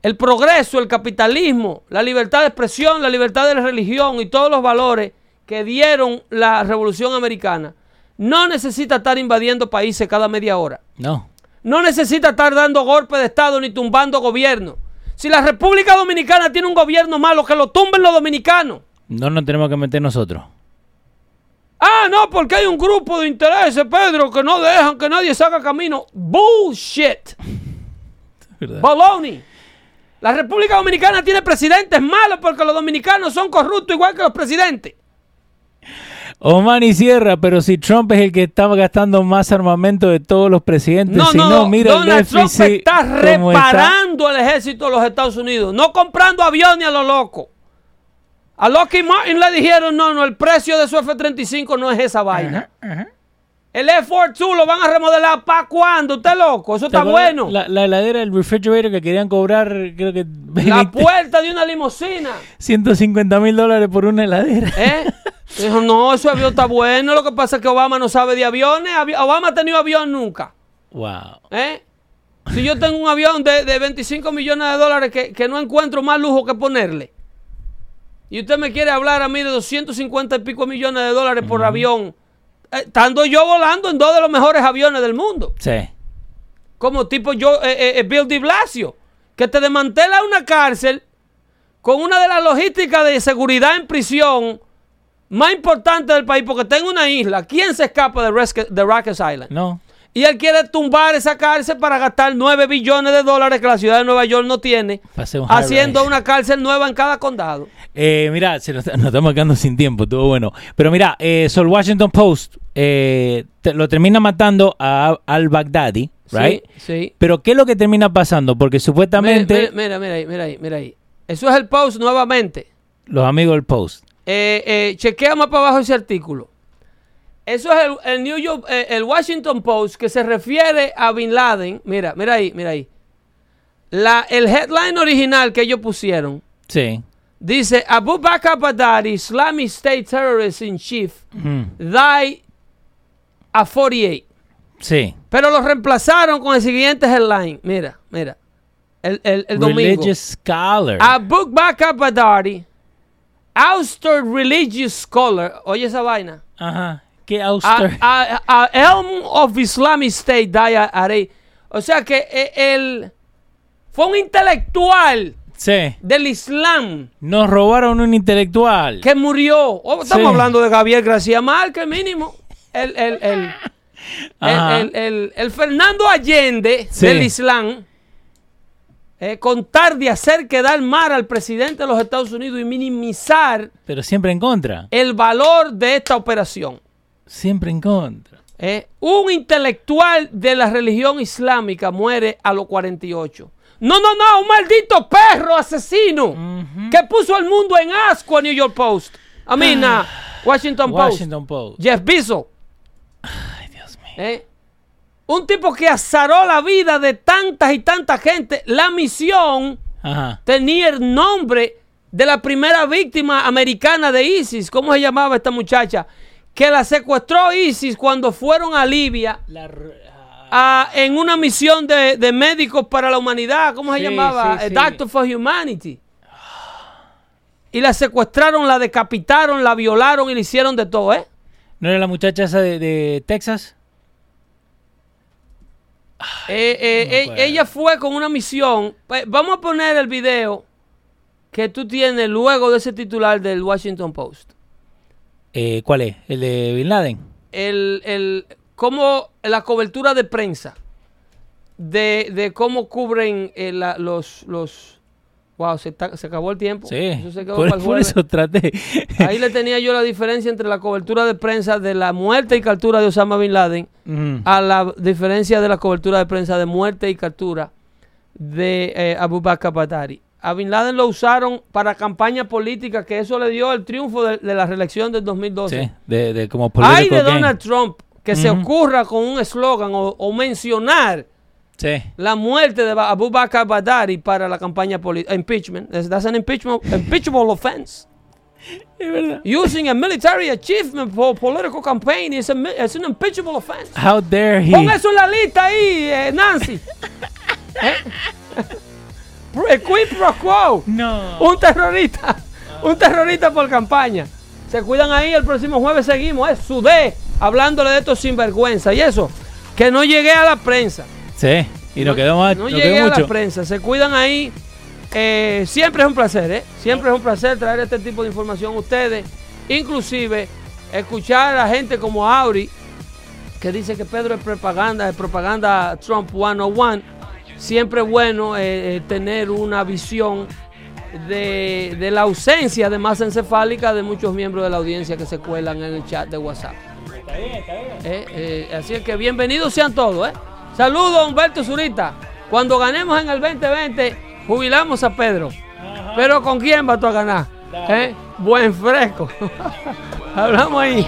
el progreso, el capitalismo, la libertad de expresión, la libertad de religión y todos los valores que dieron la revolución americana, no necesita estar invadiendo países cada media hora. No. No necesita estar dando golpes de Estado ni tumbando gobierno. Si la República Dominicana tiene un gobierno malo, que lo tumben los dominicanos. No nos tenemos que meter nosotros. Ah, no, porque hay un grupo de intereses, Pedro, que no dejan que nadie salga camino. Bullshit. [laughs] Baloney. La República Dominicana tiene presidentes malos porque los dominicanos son corruptos igual que los presidentes. Oman y Sierra, pero si Trump es el que estaba gastando más armamento de todos los presidentes, No, si no, no, mira el Donald Trump está reparando el ejército de los Estados Unidos, no comprando aviones a lo loco. A Lockheed Martin le dijeron, no, no, el precio de su F-35 no es esa vaina. El F-42 lo van a remodelar para cuándo, usted loco, eso ¿Te está bueno. La, la heladera, el refrigerator que querían cobrar, creo que La 20, puerta de una limusina. 150 mil dólares por una heladera. ¿Eh? [laughs] Dijo, no, ese avión está bueno. Lo que pasa es que Obama no sabe de aviones. Avi- Obama ha tenido avión nunca. Wow. ¿Eh? Si yo tengo un avión de, de 25 millones de dólares que, que no encuentro más lujo que ponerle. Y usted me quiere hablar a mí de 250 y pico millones de dólares por avión. Eh, estando yo volando en dos de los mejores aviones del mundo. Sí. Como tipo yo, eh, eh, eh, Bill de Blasio. Que te desmantela una cárcel con una de las logísticas de seguridad en prisión más importantes del país. Porque en una isla. ¿Quién se escapa de, Resca- de Rikers Island? No. Y él quiere tumbar esa cárcel para gastar 9 billones de dólares que la ciudad de Nueva York no tiene, un haciendo rise. una cárcel nueva en cada condado. Eh, mira, se nos, nos estamos quedando sin tiempo, estuvo bueno. Pero mira, eh, so el Washington Post eh, te- lo termina matando a, al Baghdadi, right? Sí, sí. Pero ¿qué es lo que termina pasando? Porque supuestamente Mira, mira, mira ahí, mira ahí, mira ahí. Eso es el post nuevamente. los amigos del Post, Eh, eh, chequea más para abajo ese artículo. Eso es el, el New York, eh, el Washington Post que se refiere a Bin Laden. Mira, mira ahí, mira ahí. La, el headline original que ellos pusieron sí. dice Abu Bakr Baghdadi, Islamic State Terrorist in Chief, Ujú. die a 48. Sí. Pero lo reemplazaron con el siguiente headline. Mira, mira. El, el, el domingo. Religious Scholar. Abu Bakr Baghdadi, ousted religious scholar. Oye esa vaina. Ajá. ¿Qué A, Auster? a- a Elm of Islamic State. O sea que él fue un intelectual sí. del Islam Nos robaron un intelectual. que murió. Oh, estamos Sí. hablando de Gabriel García Márquez, mínimo. El, el, [laughs] el, el, el- el Fernando Allende Sí. del Islam, eh, contar de hacer quedar mal al presidente de los Estados Unidos y minimizar Pero siempre en contra. el valor de esta operación. Siempre en contra. Eh, un intelectual de la religión islámica muere a los 48. No, no, no, un maldito perro asesino que puso al mundo en asco a New York Post. A mí, na, Washington, Post. Washington Post. Jeff Bezos. Ay, Dios mío. Eh, Un tipo que azaró la vida de tantas y tanta gente. La misión Ajá. tenía el nombre de la primera víctima americana de ISIS. ¿Cómo se llamaba esta muchacha? Que la secuestró ISIS cuando fueron a Libia a- en una misión de, de médicos para la humanidad. ¿Cómo se Sí, llamaba? sí, Eh, sí. Doctor for Humanity. Y la secuestraron, la decapitaron, la violaron y le hicieron de todo, ¿eh? ¿No era la muchacha esa de, de Texas? Eh, eh, no eh, ella fue con una misión. Pues, vamos a poner el video que tú tienes luego de ese titular del Washington Post. Eh, ¿Cuál es? ¿El de Bin Laden? El, el, cómo la cobertura de prensa de, de cómo cubren eh, la- los, los... Wow, se, está- se acabó el tiempo. Sí. Eso se quedó Por, para el por jueves. eso traté. Ahí le tenía yo la diferencia entre la cobertura de prensa de la muerte y captura de Osama Bin Laden a la diferencia de la cobertura de prensa de muerte y captura de eh, Abu Bakr Batari. A Bin Laden lo usaron para campaña política, que eso le dio el triunfo de, de la reelección del 2012. Sí, de, de como Hay political de game. Donald Trump que se ocurra con un eslogan o, o mencionar Sí. la muerte de Abu Bakr Badari para la campaña política. Impeachment. That's an impeachment, impeachable offense. [laughs] Es verdad. Using a military achievement for political campaign is, a, is an impeachable offense. How dare he? Pon eso en la lista ahí, eh, Nancy. [laughs] ¿Eh? Pro- Quid pro quo. No. Un terrorista. Un terrorista por campaña. Se cuidan ahí, el próximo jueves seguimos. Es Sudé hablándole de estos sinvergüenza. Y eso, que no llegué a la prensa. Sí. Y nos quedó más. No nos llegué a la prensa. Se cuidan ahí. Eh, siempre es un placer, ¿eh? Siempre es un placer traer este tipo de información a ustedes. Inclusive, escuchar a gente como Auri, que dice que Pedro es propaganda, es propaganda Trump 101. Siempre es bueno eh, eh, tener una visión de, de la ausencia de masa encefálica de muchos miembros de la audiencia que se cuelan en el chat de WhatsApp. Eh, eh, así es que bienvenidos sean todos. ¿eh? Saludos, Humberto Zurita. Cuando ganemos en el 2020, jubilamos a Pedro. Pero ¿con quién vas tú a ganar? Buen fresco. [laughs] Hablamos ahí.